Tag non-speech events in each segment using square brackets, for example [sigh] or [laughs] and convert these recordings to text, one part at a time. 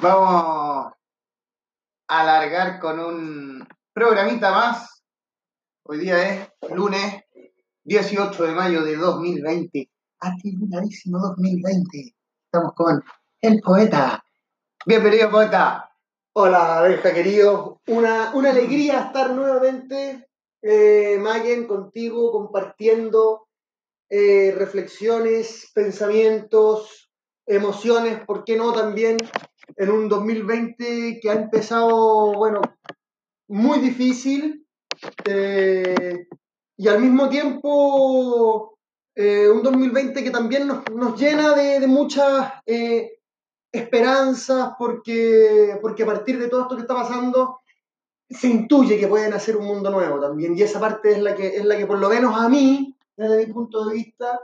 Vamos a alargar con un programita más. Hoy día es lunes 18 de mayo de 2020. Atribuladísimo 2020. Estamos con el poeta. Bienvenido, poeta. Hola, Benja querido. Una, una alegría estar nuevamente, eh, Mayen, contigo, compartiendo eh, reflexiones, pensamientos, emociones, ¿por qué no también en un 2020 que ha empezado, bueno, muy difícil eh, y al mismo tiempo eh, un 2020 que también nos, nos llena de, de muchas eh, esperanzas porque, porque a partir de todo esto que está pasando se intuye que pueden hacer un mundo nuevo también y esa parte es la que, es la que por lo menos a mí, desde mi punto de vista,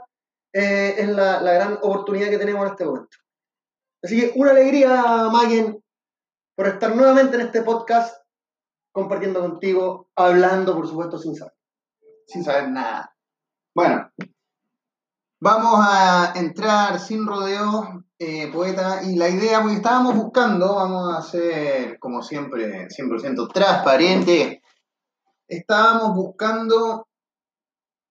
eh, es la, la gran oportunidad que tenemos en este momento. Así que una alegría, Magen, por estar nuevamente en este podcast, compartiendo contigo, hablando, por supuesto, sin saber. Sin saber nada. Bueno, vamos a entrar sin rodeos, eh, poeta, y la idea, porque estábamos buscando, vamos a ser, como siempre, 100% transparente, estábamos buscando,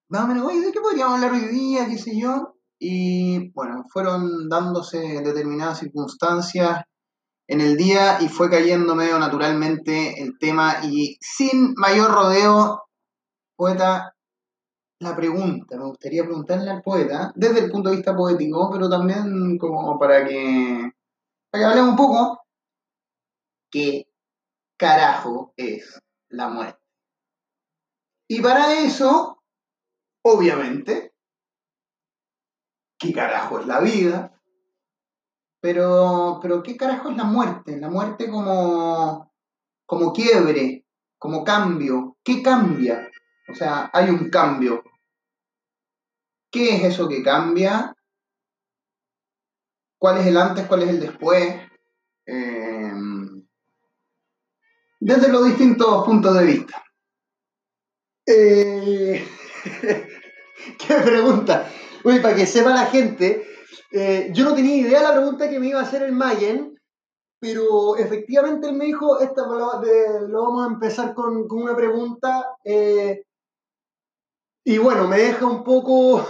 más o menos, oye, ¿de qué podríamos hablar hoy día? ¿Qué sé yo? Y bueno, fueron dándose determinadas circunstancias en el día y fue cayendo medio naturalmente el tema y sin mayor rodeo, poeta, la pregunta, me gustaría preguntarle al poeta, desde el punto de vista poético, pero también como para que, para que hablemos un poco, ¿qué carajo es la muerte? Y para eso, obviamente, ¿qué carajo es la vida? Pero, pero ¿qué carajo es la muerte? La muerte como, como quiebre, como cambio. ¿Qué cambia? O sea, hay un cambio. ¿Qué es eso que cambia? ¿Cuál es el antes? ¿Cuál es el después? Eh, desde los distintos puntos de vista. Eh, [laughs] ¿Qué pregunta? Uy, para que sepa la gente, eh, yo no tenía idea de la pregunta que me iba a hacer el Mayen, pero efectivamente él me dijo, esta lo, lo vamos a empezar con, una pregunta, eh, y bueno, me deja un poco,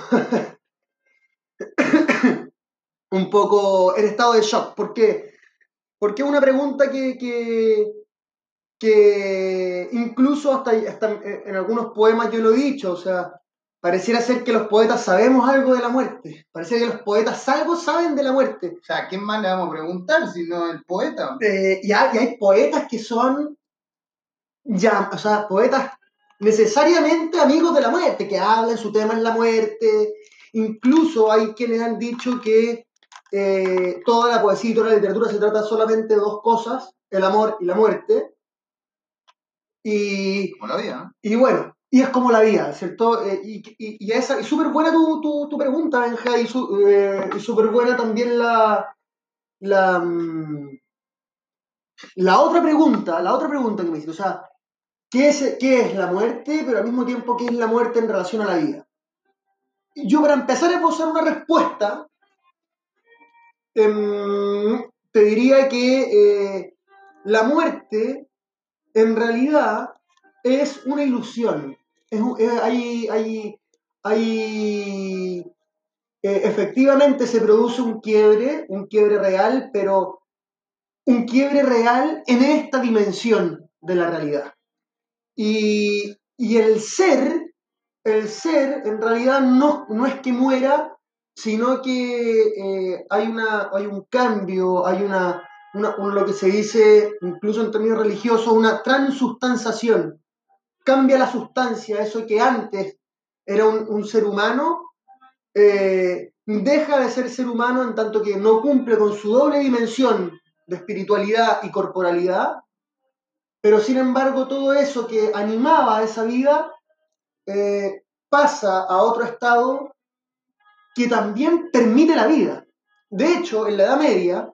[coughs] un poco en estado de shock. ¿Por qué? Porque es una pregunta que, que, que incluso hasta, en algunos poemas yo lo he dicho, o sea, pareciera ser que los poetas sabemos algo de la muerte, pareciera que los poetas algo saben de la muerte. O sea, ¿quién más le vamos a preguntar si no el poeta? Eh, y, hay, y hay poetas que son ya, o sea, poetas necesariamente amigos de la muerte, que hablan, su tema es la muerte. Incluso hay quienes han dicho que eh, toda la poesía y toda la literatura se trata solamente de dos cosas, el amor y la muerte. Y, Como la vida, ¿no? y bueno, y es como la vida, ¿cierto? Eh, y y, y esa, y súper buena tu, tu, tu pregunta, Benja, y su- eh, súper buena también la, la, mm, la otra pregunta, la otra pregunta que me hiciste, o sea, ¿qué es, ¿qué es la muerte, pero al mismo tiempo qué es la muerte en relación a la vida? Yo para empezar a esbozar una respuesta, em, te diría que eh, la muerte en realidad es una ilusión. Hay, hay, hay, eh, efectivamente se produce un quiebre, un quiebre real, pero un quiebre real en esta dimensión de la realidad. Y, y el ser, el ser en realidad no, no es que muera, sino que eh, hay, una, hay un cambio, hay una, una- un- lo que se dice, incluso en términos religiosos, una transustanciación. Cambia la sustancia, eso que antes era un, ser humano, eh, deja de ser ser humano en tanto que no cumple con su doble dimensión de espiritualidad y corporalidad, pero sin embargo todo eso que animaba a esa vida eh, pasa a otro estado que también permite la vida. De hecho, en la Edad Media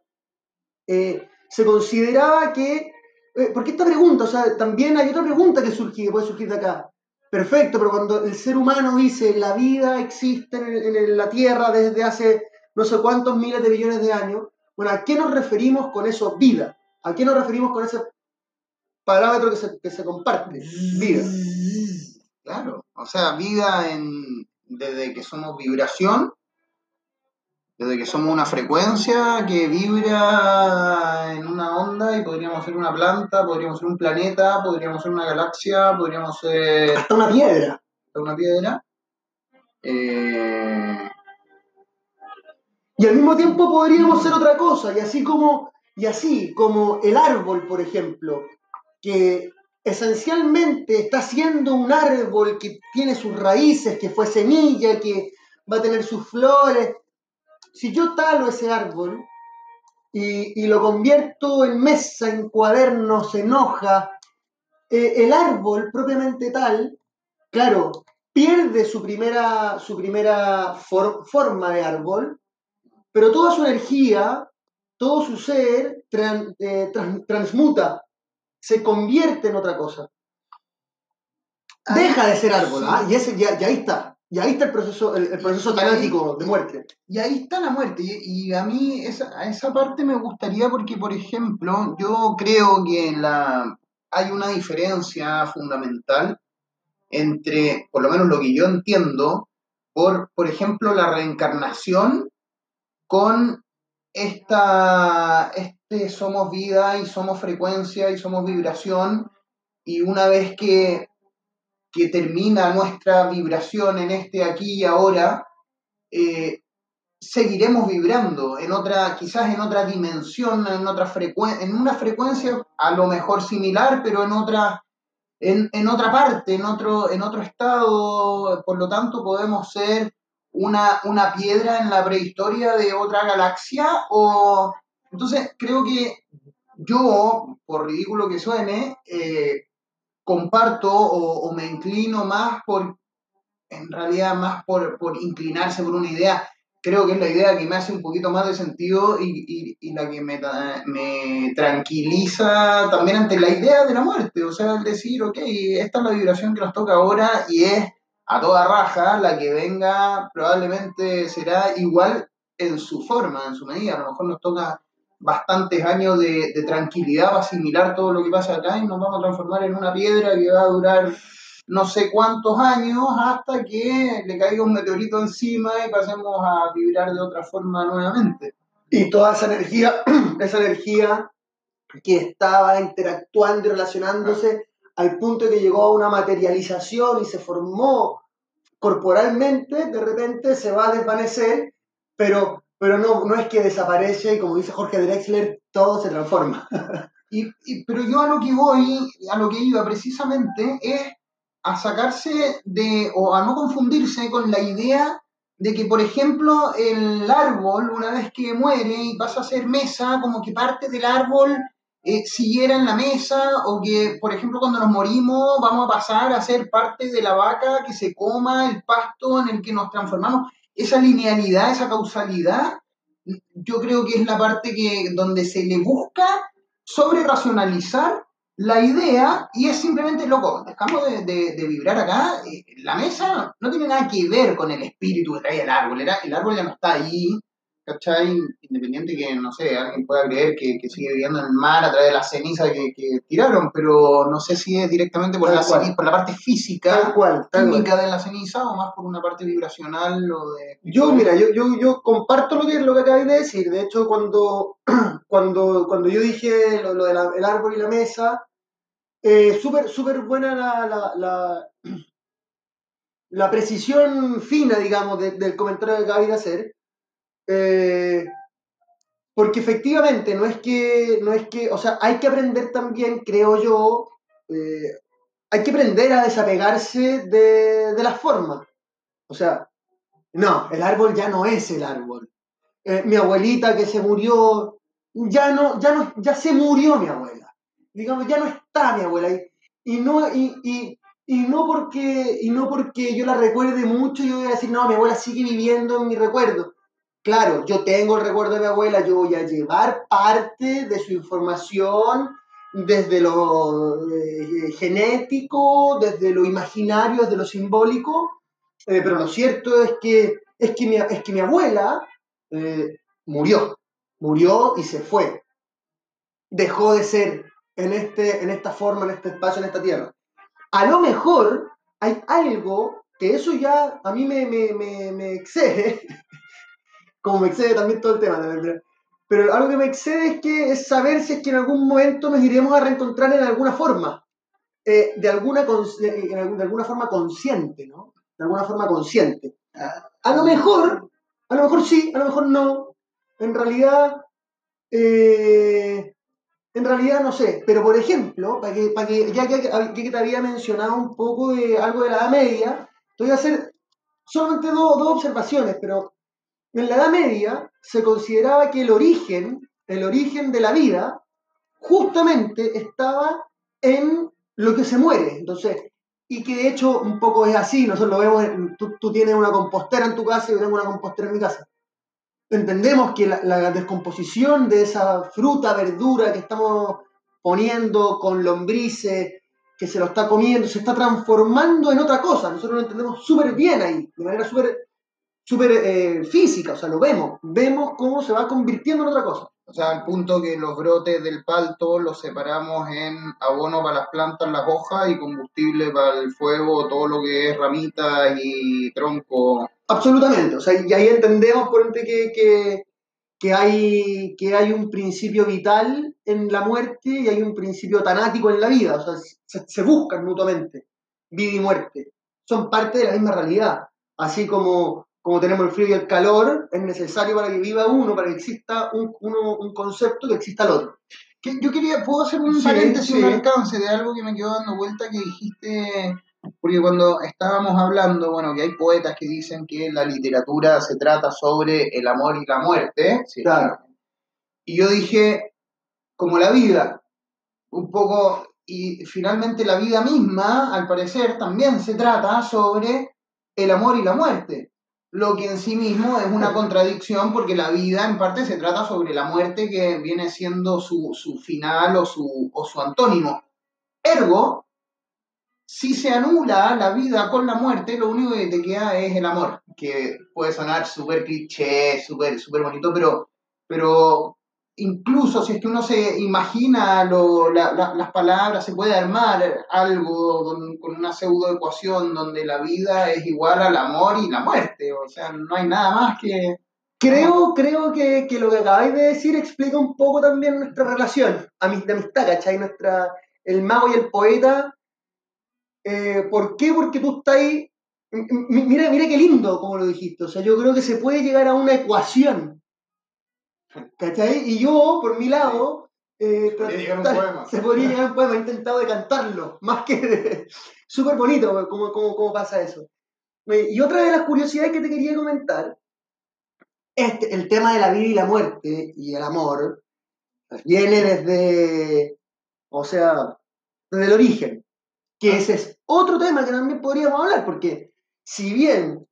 eh, se consideraba que, eh, porque esta pregunta, o sea, también hay otra pregunta que, surge, que puede surgir de acá. Perfecto, pero cuando el ser humano dice la vida existe en, en la Tierra desde hace no sé cuántos miles de millones de años, Bueno, ¿a qué nos referimos con eso vida? ¿A qué nos referimos con ese parámetro que se, que se comparte? Vida. Claro, o sea, vida en, desde que somos vibración, desde que somos una frecuencia que vibra en una onda y podríamos ser una planta, podríamos ser un planeta, podríamos ser una galaxia, podríamos ser Hasta una piedra. hasta una piedra. Eh, Y al mismo tiempo podríamos ser otra cosa, y así como, y así como el árbol, por ejemplo, que esencialmente está siendo un árbol que tiene sus raíces, que fue semilla, que va a tener sus flores. Si yo talo ese árbol y, y lo convierto en mesa, en cuadernos, en hoja, eh, el árbol propiamente tal, claro, pierde su primera, su primera for- forma de árbol, pero toda su energía, todo su ser tran- eh, tran- transmuta, se convierte en otra cosa. Deja de ser árbol. ¿ah? y, ese, ya ahí está. Y ahí está el proceso, el, el proceso tanático de muerte. Y ahí está la muerte. Y, y a mí esa, a esa parte me gustaría porque, por ejemplo, yo creo que la, hay una diferencia fundamental entre, por lo menos lo que yo entiendo, por, por ejemplo, la reencarnación con esta, este somos vida y somos frecuencia y somos vibración. Y una vez que, que termina nuestra vibración en este aquí y ahora, eh, seguiremos vibrando en otra, quizás en otra dimensión, en otra frecuencia, en una frecuencia a lo mejor similar, pero en otra, en, en otra parte, en otro, en otro estado, por lo tanto podemos ser una, una piedra en la prehistoria de otra galaxia, o entonces creo que yo, por ridículo que suene, eh, comparto o, me inclino más por, en realidad más por, por inclinarse por una idea creo que es la idea que me hace un poquito más de sentido y, y- la que me, me tranquiliza también ante la idea de la muerte. O sea, el decir, ok, esta es la vibración que nos toca ahora y es a toda raja, la que venga probablemente será igual en su forma, en su medida. A lo mejor nos toca bastantes años de, de tranquilidad para asimilar todo lo que pasa acá y nos vamos a transformar en una piedra que va a durar no sé cuántos años hasta que le caiga un meteorito encima y pasemos a vibrar de otra forma nuevamente. Y toda esa energía, [clears throat] esa energía que estaba interactuando y relacionándose al punto que llegó a una materialización y se formó corporalmente, de repente se va a desvanecer, pero, pero no, no es que desaparece y como dice Jorge Drexler, todo se transforma. [laughs] Y, y- pero yo a lo que voy, a lo que iba precisamente, es a sacarse de, o a no confundirse con la idea de que, por ejemplo, el árbol, una vez que muere y pasa a ser mesa, como que parte del árbol eh, siguiera en la mesa, o que, por ejemplo, cuando nos morimos vamos a pasar a ser parte de la vaca que se coma el pasto en el que nos transformamos. Esa linealidad, esa causalidad, yo creo que es la parte que, donde se le busca sobre racionalizar la idea y es simplemente, loco, dejamos de, vibrar acá, eh, la mesa no tiene nada que ver con el espíritu que trae el árbol, el árbol ya no está ahí, ¿cachai? Independiente que, no sé, alguien pueda creer que, que sigue viviendo en el mar a través de la ceniza que, que tiraron, pero no sé si es directamente por Tal la, por la parte Tal física, cual, tal cual. de la ceniza o más por una parte vibracional o de... Yo, mira, yo, yo, yo comparto lo que, lo que acabáis de decir. De hecho, cuando, [clears throat] cuando, cuando yo dije lo, lo del el árbol y la mesa, eh, súper súper buena la, la, la, [clears throat] la precisión fina, digamos, de- del comentario que acabáis de hacer. Eh, porque efectivamente no es que, no es que, o sea, hay que aprender también, creo yo, eh, hay que aprender a desapegarse de, de las formas. O sea, no, el árbol ya no es el árbol. Eh, mi abuelita que se murió, ya no, ya no, ya se murió mi abuela. Digamos, ya no está mi abuela. Y, y no, y, y, y no porque, y no porque yo la recuerde mucho, yo voy a decir, no, mi abuela sigue viviendo en mi recuerdo. Claro, yo tengo el recuerdo de mi abuela, yo voy a llevar parte de su información desde lo eh, genético, desde lo imaginario, desde lo simbólico, eh, pero lo cierto es que, es que, mi, es que mi abuela eh, murió. murió y se fue. Dejó de ser en, este, en esta forma, en este espacio, en esta tierra. A lo mejor hay algo que eso ya a mí me, me, me, me excede, como me excede también todo el tema, pero algo que me excede es que es saber si es que en algún momento nos iremos a reencontrar en alguna forma, eh, de, alguna de, alguna forma consciente, ¿no? De alguna forma consciente. A lo mejor, a lo mejor sí, a lo mejor no. En realidad, eh, en realidad no sé, pero por ejemplo, para que, para que ya que, te había mencionado un poco de algo de la Edad Media, te voy a hacer solamente dos, dos observaciones, pero en la Edad Media se consideraba que el origen, el origen de la vida, justamente estaba en lo que se muere. Entonces, y que de hecho un poco es así, nosotros lo vemos, tú, tienes una compostera en tu casa y yo tengo una compostera en mi casa. Entendemos que la, la descomposición de esa fruta, verdura que estamos poniendo con lombrices, que se lo está comiendo, se está transformando en otra cosa. Nosotros lo entendemos súper bien ahí, de manera súper súper eh, física, o sea, lo vemos, vemos cómo se va convirtiendo en otra cosa. O sea, al punto que los brotes del palto los separamos en abono para las plantas, las hojas y combustible para el fuego, todo lo que es ramitas y tronco. Absolutamente, o sea, y ahí entendemos por ejemplo que, que, hay, que hay un principio vital en la muerte y hay un principio tanático en la vida, o sea, se, se buscan mutuamente, vida y muerte, son parte de la misma realidad, así como como tenemos el frío y el calor, es necesario para que viva uno, para que exista un, un concepto, que exista el otro. yo quería, ¿puedo hacer un paréntesis, un alcance de algo que me quedó dando vuelta que dijiste? Porque cuando estábamos hablando, bueno, que hay poetas que dicen que la literatura se trata sobre el amor y la muerte. Claro. Y yo dije, como la vida, un poco, y finalmente la vida misma, al parecer, también se trata sobre el amor y la muerte lo que en sí mismo es una contradicción porque la vida en parte se trata sobre la muerte que viene siendo su, final o su, o su antónimo. Ergo, si se anula la vida con la muerte, lo único que te queda es el amor, que puede sonar súper cliché, súper super bonito, pero, pero incluso si es que uno se imagina las palabras, se puede armar algo con, una pseudo ecuación donde la vida es igual al amor y la muerte. O sea, no hay nada más que... Creo, creo que, lo que acabáis de decir explica un poco también nuestra relación de amistad, ¿cachai? Nuestra, el mago y el poeta. Eh, ¿Por qué? Porque tú estás ahí... Mira, mira qué lindo como lo dijiste. O sea, yo creo que se puede llegar a una ecuación ¿Cachai? Y yo, por mi lado, eh, se podría llegar un [laughs] poema. He intentado de cantarlo, más que de... Súper bonito cómo, cómo, pasa eso. Y otra de las curiosidades que te quería comentar, este, el tema de la vida y la muerte y el amor, viene desde, o sea, desde el origen. Que ese es otro tema que también podríamos hablar, porque si bien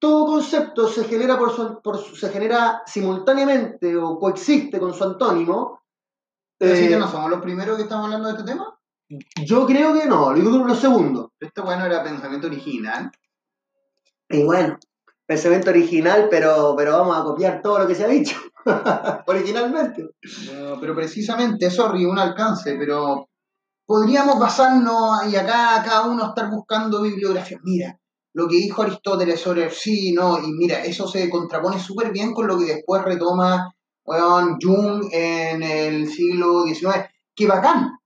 todo concepto se genera, por su, se genera simultáneamente o coexiste con su antónimo. ¿Así que no somos los primeros que estamos hablando de este tema? Yo creo que no, yo creo que los segundos. Esto bueno era pensamiento original. Y bueno, pensamiento original, pero, pero vamos a copiar todo lo que se ha dicho [laughs] originalmente. pero precisamente, sorry, un alcance, pero podríamos basarnos y acá cada uno estar buscando bibliografía. Mira, lo que dijo Aristóteles sobre el sí, ¿no? Y mira, eso se contrapone súper bien con lo que después retoma Jung en el siglo XIX. ¡Qué bacán!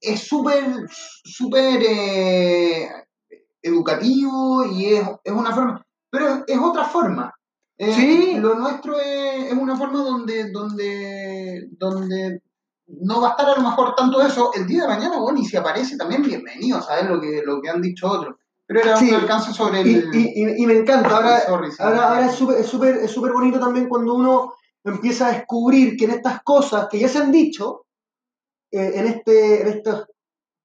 Es súper, súper eh, educativo y es, una forma, pero es otra forma. Eh, sí. Lo nuestro es, una forma donde, donde, donde no va a estar a lo mejor tanto eso el día de mañana, bueno, y si aparece también bienvenido, ¿sabes? Lo que, lo que han dicho otros. Pero era un alcance sobre el... Y, me encanta, ahora, ahora, es súper es súper bonito también cuando uno empieza a descubrir que en estas cosas que ya se han dicho, eh, en, este, en estos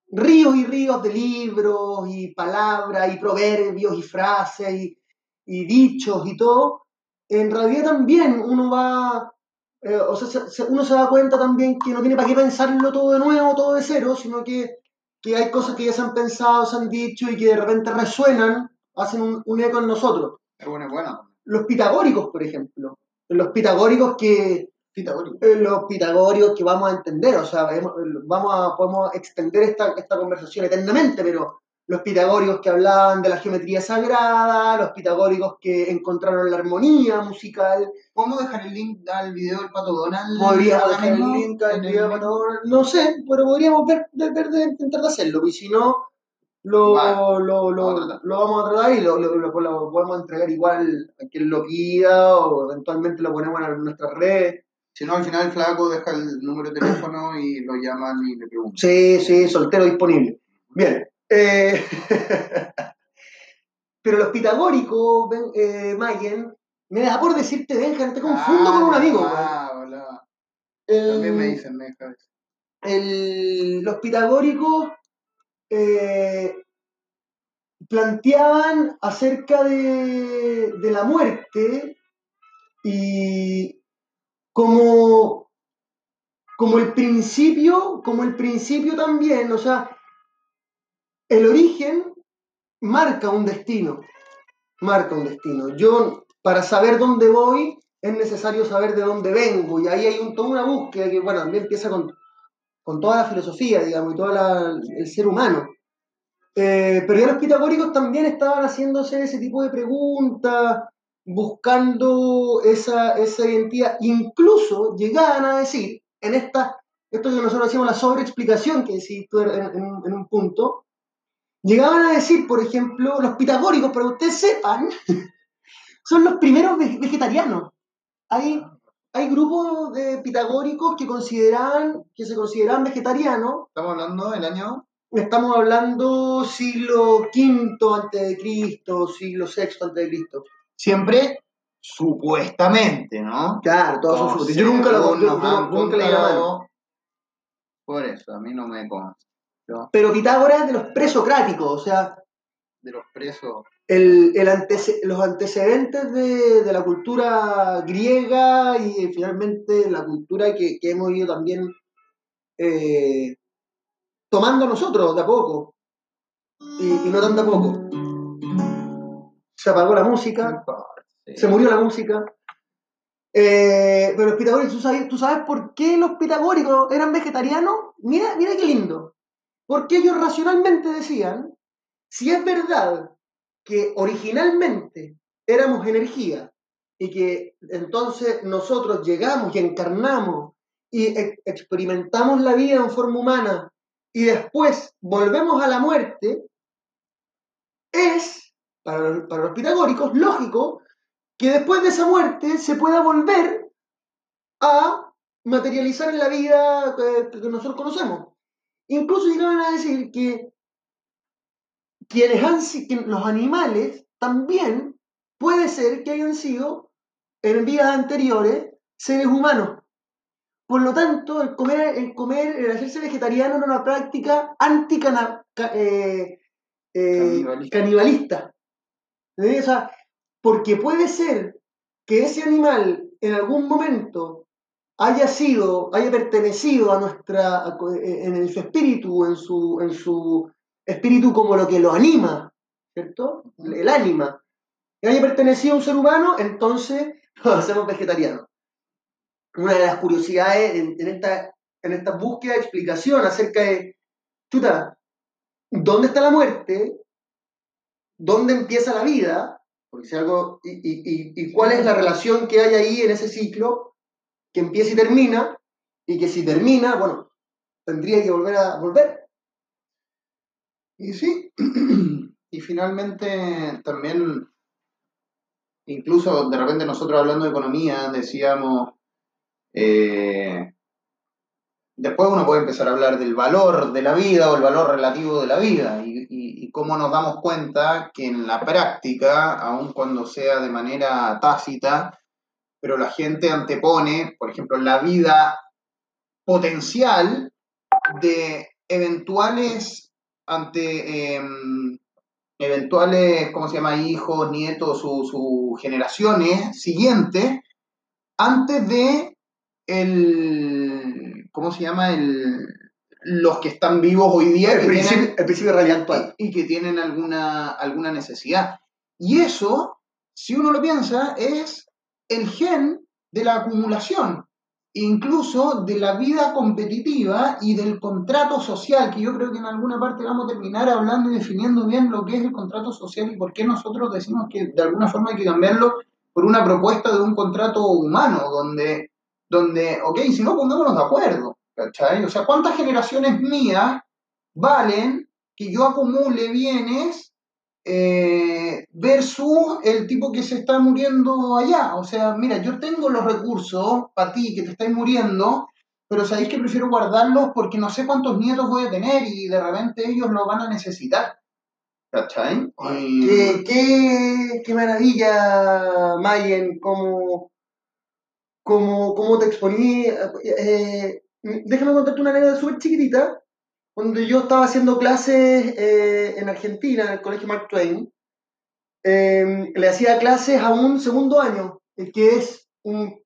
ríos y ríos de libros y palabras y proverbios y frases y, y dichos y todo, en realidad también uno va, eh, o sea, uno se da cuenta también que no tiene para qué pensarlo todo de nuevo, todo de cero, sino que que hay cosas que ya se han pensado, se han dicho y que de repente resuenan, hacen un, eco en nosotros. Es bueno, bueno. Los pitagóricos, por ejemplo. Los pitagóricos que, Pitagóricos. eh, los pitagóricos que vamos a entender, o sea, vamos a, podemos extender esta, esta conversación eternamente, pero los pitagóricos que hablaban de la geometría sagrada, los pitagóricos que encontraron la armonía musical, ¿Podemos dejar el link al video del Pato Donald? podríamos dejar el link al video para ahora, no sé, pero podríamos ver, de intentar de hacerlo, y si no, lo, Vale, lo, lo, vamos a tratar. lo vamos a tratar y lo, lo- lo- lo podemos entregar igual a quien lo pida o eventualmente lo ponemos en nuestras redes. Si no, al final el flaco deja el número de teléfono y lo llaman y le preguntan. Sí, sí, soltero disponible. Bien. Eh, [laughs] pero los pitagóricos, eh, Mayen, me da por decirte, Benja, te confundo con un amigo. Ah, hola. El- También me dicen, eso. el- los pitagóricos eh, planteaban acerca de, de la muerte y como, como el principio, como el principio también, o sea, el origen marca un destino, marca un destino. Yo, para saber dónde voy, es necesario saber de dónde vengo, y ahí hay un, toda una búsqueda que, bueno, también empieza con, con toda la filosofía, digamos, y todo el ser humano. Eh, pero ya los pitagóricos también estaban haciéndose ese tipo de preguntas, buscando esa, esa identidad. Incluso llegaban a decir, en esta, esto que nosotros decimos la sobreexplicación que decís tú en un punto, llegaban a decir, por ejemplo, los pitagóricos, para que ustedes sepan, [laughs] son los primeros ve- vegetarianos. Hay, hay grupos de pitagóricos que consideraban, que se consideraban vegetarianos. Estamos hablando del año. Estamos hablando siglo V antes de Cristo, siglo VI antes de Cristo. Siempre supuestamente, ¿no? Claro, todos son súper- Yo nunca lo yo- yo nunca. Por eso, a mí no me consta. Pero Pitágoras es de los presocráticos, o sea, de los presos. el, el antece- los antecedentes de, de la cultura griega y finalmente la cultura que, que hemos ido también eh, tomando nosotros de a poco. Y, y no tan de a poco. Se apagó la música, Sí. se murió la música. Eh, pero los pitagóricos, ¿tú sabes, ¿tú sabes por qué los pitagóricos eran vegetarianos? Mira, mira qué lindo. Porque ellos racionalmente decían, si es verdad que originalmente éramos energía y que entonces nosotros llegamos y encarnamos y e- experimentamos la vida en forma humana y después volvemos a la muerte, es, para los, pitagóricos, lógico que después de esa muerte se pueda volver a materializar en la vida eh, que nosotros conocemos. Incluso llegaban a decir que quienes han que los animales también puede ser que hayan sido en vidas anteriores seres humanos. Por lo tanto, el comer, el comer, el hacerse vegetariano era una práctica anticana, ca- eh, eh, Canibalista. canibalista. ¿Sí? O sea, porque puede ser que ese animal en algún momento haya sido, haya pertenecido a nuestra, a- en, en su espíritu, en su, en su espíritu como lo que lo anima, ¿cierto? El ánima. Y haya pertenecido a un ser humano, entonces [laughs] lo hacemos vegetariano. Una de las curiosidades en, en esta, en esta búsqueda de explicación acerca de, chuta, ¿dónde está la muerte? ¿Dónde empieza la vida? Porque si algo, y, y- y- y cuál es la relación que hay ahí en ese ciclo que empieza y termina, y que si termina, bueno, tendría que volver a volver. Y sí, [clears throat] y finalmente también, incluso de repente nosotros hablando de economía, decíamos, eh, después uno puede empezar a hablar del valor de la vida o el valor relativo de la vida y, y- y cómo nos damos cuenta que en la práctica, aun cuando sea de manera tácita, pero la gente antepone, por ejemplo, la vida potencial de eventuales ante em, eventuales, ¿cómo se llama? Hijos, nietos, sus su generaciones siguientes, antes de el, ¿cómo se llama? El, los que están vivos hoy día El que principio, tienen- el principio de realidad actual. y, y que tienen alguna, alguna necesidad. Y eso, si uno lo piensa, es el gen de la acumulación. incluso de la vida competitiva y del contrato social, que yo creo que en alguna parte vamos a terminar hablando y definiendo bien lo que es el contrato social y por qué nosotros decimos que de alguna forma hay que cambiarlo por una propuesta de un contrato humano, donde, donde ok, si no pongámonos de acuerdo, ¿cachai? O sea, ¿cuántas generaciones mías valen que yo acumule bienes eh, versus el tipo que se está muriendo allá. O sea, mira, yo tengo los recursos para ti que te estáis muriendo, pero sabéis que prefiero guardarlos porque no sé cuántos nietos voy a tener y de repente ellos lo van a necesitar. ¿Cachai? Qué, qué, qué, maravilla, Mayen, cómo, cómo, te exponí. Eh, déjame contarte una anécdota súper chiquitita cuando yo estaba haciendo clases eh, en Argentina, en el Colegio Mark Twain, em, le hacía clases a un segundo año, que es un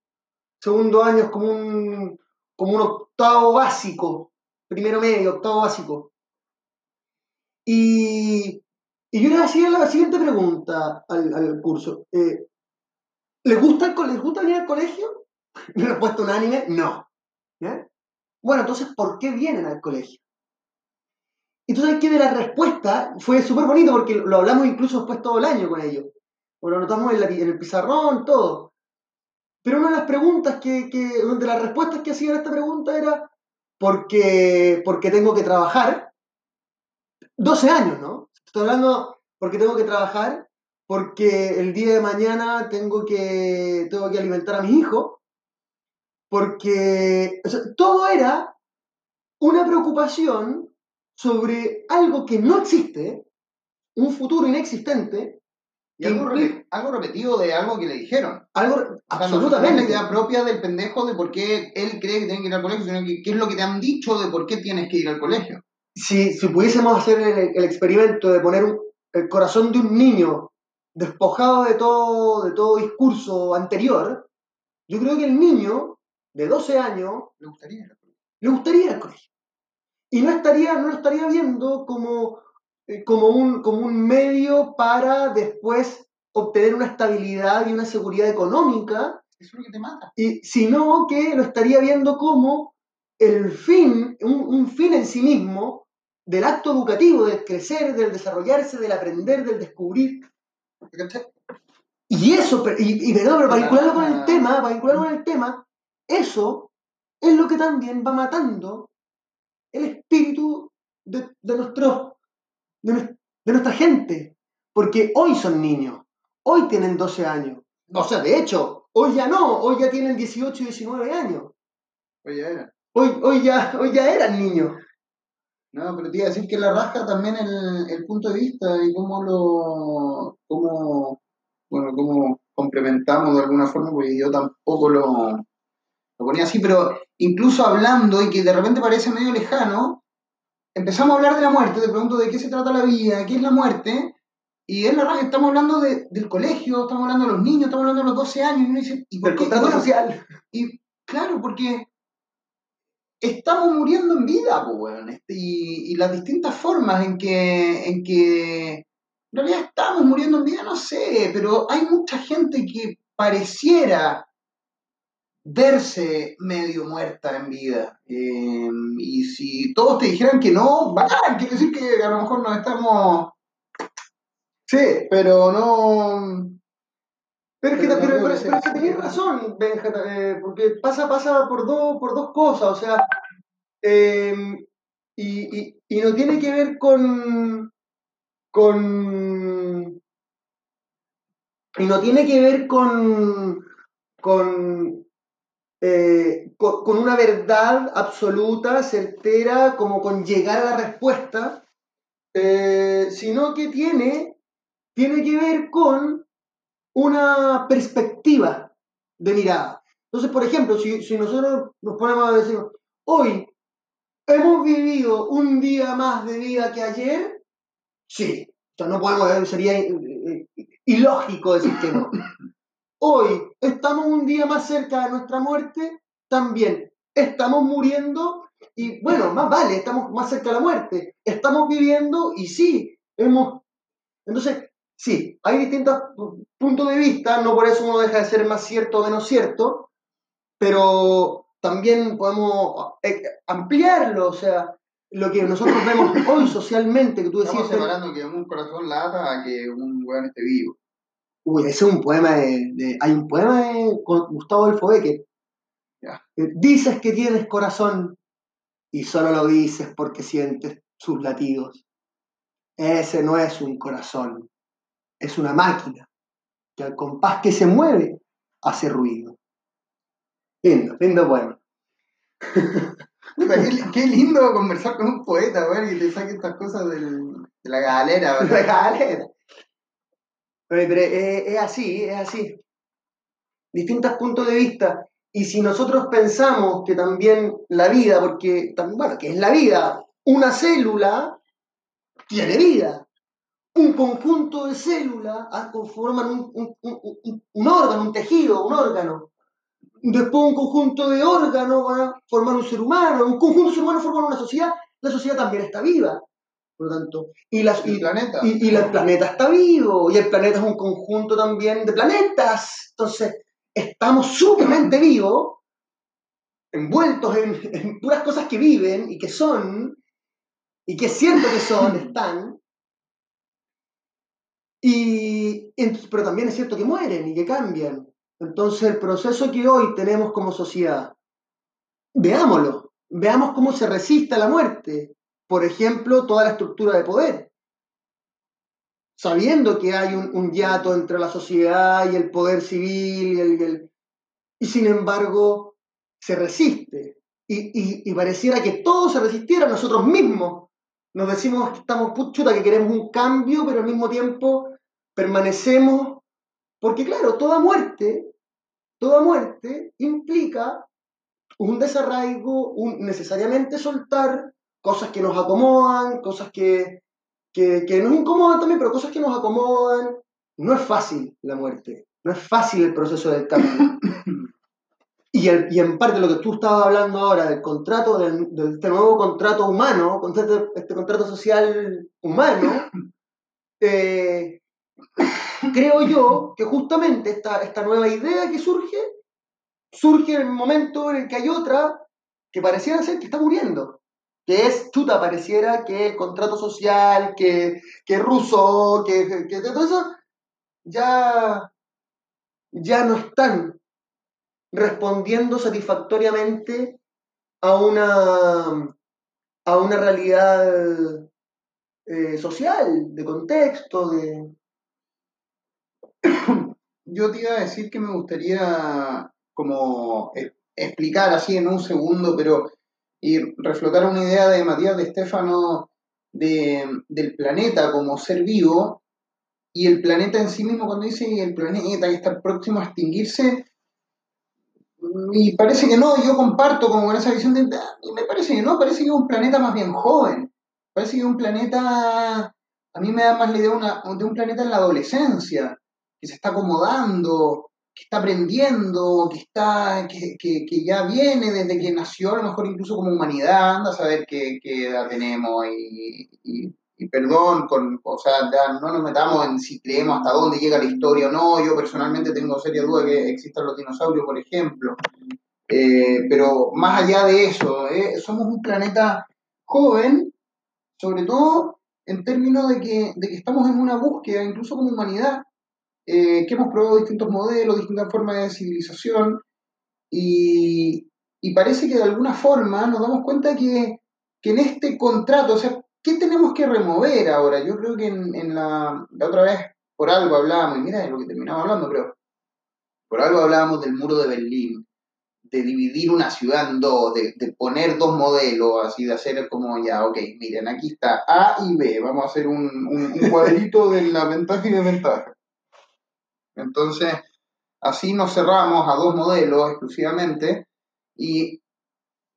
segundo año, es como un, como un octavo básico, primero medio, octavo básico. Y, y yo le hacía la siguiente pregunta al, curso. Eh, ¿les, gusta el, ¿Les gusta venir al colegio? [laughs] Mi respuesta unánime, no. Bueno, entonces, ¿por qué vienen al colegio? Y tú sabes que de la respuesta fue súper bonito porque lo hablamos incluso después todo el año con ellos. lo anotamos en, el pizarrón, todo. Pero una de las preguntas que, que, de las respuestas que hacían a esta pregunta era porque, porque tengo que trabajar. 12 años, ¿no? Estoy hablando porque tengo que trabajar, porque el día de mañana tengo que, tengo que alimentar a mi hijo, porque todo era una preocupación sobre algo que no existe, un futuro inexistente. Y algo, repetido de algo que le dijeron. Algo absolutamente. No la idea propia del pendejo de por qué él cree que tiene que ir al colegio, sino que qué es lo que te han dicho de por qué tienes que ir al colegio. Si, si pudiésemos hacer el, experimento de poner el corazón de un niño despojado de todo, de todo discurso anterior, yo creo que el niño de 12 años le gustaría Le gustaría ir al colegio y no, estaría, no lo estaría viendo como, eh, como, un, como un medio para después obtener una estabilidad y una seguridad económica. Eso es lo que te mata. Y, sino que lo estaría viendo como el fin, un, fin en sí mismo del acto educativo, del crecer, del desarrollarse, del aprender, del descubrir. Y eso, y, y pero para vincularlo con el tema, para vincularlo con el tema, eso es lo que también va matando el espíritu de, de, nuestro, de, nuestra gente. Porque hoy son niños, hoy tienen 12 años. O sea, de hecho, hoy ya no, hoy ya tienen 18 y 19 años. Hoy ya eran. Hoy, hoy, ya, hoy ya eran niños. No, pero te iba a decir que la rasca también el, el punto de vista y cómo lo, cómo, bueno, cómo complementamos de alguna forma, porque yo tampoco lo, lo ponía así, pero incluso hablando y que de repente parece medio lejano, empezamos a hablar de la muerte, te pregunto de qué se trata la vida, qué es la muerte, y es la que estamos hablando del colegio, estamos hablando de los niños, estamos hablando de los 12 años, y uno dice, ¿y por qué? social. Y claro, porque estamos muriendo en vida, pues, este, y, y, las distintas formas en que, en que en realidad estamos muriendo en vida, no sé, pero hay mucha gente que pareciera verse medio muerta en vida. Em, y si todos te dijeran que no, bacán, quiere decir que a lo mejor no estamos. Sí, pero no. Pero es que, pero, razón, Benja, eh, porque pasa, pasa por, dos por dos cosas, o sea, em, y, y, no tiene que ver con, con. Y no tiene que ver con, con eh, con, una verdad absoluta, certera, como con llegar a la respuesta, eh, sino que tiene, tiene que ver con una perspectiva de mirada. Entonces, por ejemplo, si, si nosotros nos ponemos a decir, hoy hemos vivido un día más de vida que ayer, sí, no podemos, sería eh, ilógico decir que no. Hoy estamos un día más cerca de nuestra muerte, también estamos muriendo y bueno, más vale, estamos más cerca de la muerte. Estamos viviendo y sí, hemos... Entonces, sí, hay distintos puntos de vista, no por eso uno deja de ser más cierto o menos cierto, pero, también podemos eh, ampliarlo, o sea, lo que nosotros vemos hoy socialmente, que tú decías... Estamos separando que un corazón lata a que un weón esté vivo. Uy, ese es un poema de, hay un poema de Gustavo Adolfo Becker. Ya. Dices que tienes corazón y solo lo dices porque sientes sus latidos. Ese no es un corazón, es una máquina que al compás que se mueve hace ruido. Lindo, lindo poema. [laughs] qué, lindo conversar con un poeta, güey, y te saque estas cosas del, de la galera, ¿verdad? La galera. Pero, es, así, es así. Distintos puntos de vista. Y si nosotros pensamos que también la vida, porque, bueno, que es la vida, una célula tiene vida. Un conjunto de células ah, conforman un, un, órgano, un tejido, un órgano. Después un conjunto de órganos van a formar un ser humano, un conjunto de seres humanos forman una sociedad, la sociedad también está viva. Por lo tanto, y, las, el planeta. Y, el planeta está vivo, y el planeta es un conjunto también de planetas. Entonces, estamos sumamente vivos, envueltos en, puras cosas que viven y que son, y que siento que son, [laughs] están. Y, pero también es cierto que mueren y que cambian. Entonces, el proceso que hoy tenemos como sociedad, veámoslo, veamos cómo se resiste a la muerte, por ejemplo, toda la estructura de poder. Sabiendo que hay un, un hiato entre la sociedad y el poder civil, y, sin embargo se resiste. Y, pareciera que todo se resistiera nosotros mismos. Nos decimos que estamos puchuta, que queremos un cambio, pero al mismo tiempo permanecemos, porque claro, toda muerte, toda muerte implica un desarraigo, un necesariamente soltar cosas que nos acomodan, cosas que, nos incomodan también, pero cosas que nos acomodan. No es fácil la muerte, no es fácil el proceso del cambio. [coughs] Y, en parte lo que tú estabas hablando ahora del contrato, del, este nuevo contrato humano, este contrato social humano, [coughs] eh, creo yo que justamente esta, esta nueva idea que surge, surge en el momento en el que hay otra que pareciera ser que está muriendo que es, chuta, pareciera que el contrato social, que, que ruso, que, que, todo eso, ya, ya no están respondiendo satisfactoriamente a una, a una realidad eh, social, de contexto, de... [coughs] Yo te iba a decir que me gustaría como eh, explicar así en un segundo, pero y reflotar una idea de Matías de Stefano del planeta como ser vivo y el planeta en sí mismo cuando dice el planeta que está próximo a extinguirse y parece que no, yo comparto como esa visión de me parece que no, parece que es un planeta más bien joven parece que es un planeta a mí me da más la idea de un planeta en la adolescencia que se está acomodando que está aprendiendo, que, está, que, que, ya viene desde que nació, a lo mejor incluso como humanidad, anda a saber qué, qué edad tenemos y, y, perdón, con, o sea, no nos metamos en si creemos hasta dónde llega la historia o no, yo personalmente tengo seria duda que existan los dinosaurios, por ejemplo, eh, pero más allá de eso, eh, somos un planeta joven, sobre todo en términos de que, de que estamos en una búsqueda, incluso como humanidad, eh, que hemos probado distintos modelos, distintas formas de civilización, y, parece que de alguna forma nos damos cuenta que, en este contrato, o sea, ¿qué tenemos que remover ahora? Yo creo que en, la, otra vez por algo hablábamos, y mira de lo que terminamos hablando, pero por algo hablábamos del muro de Berlín, de dividir una ciudad en dos, de, poner dos modelos, así de hacer como ya, ok, miren, aquí está A y B, vamos a hacer un, un, un cuadrito de la ventaja y desventaja. Entonces, así nos cerramos a dos modelos exclusivamente y,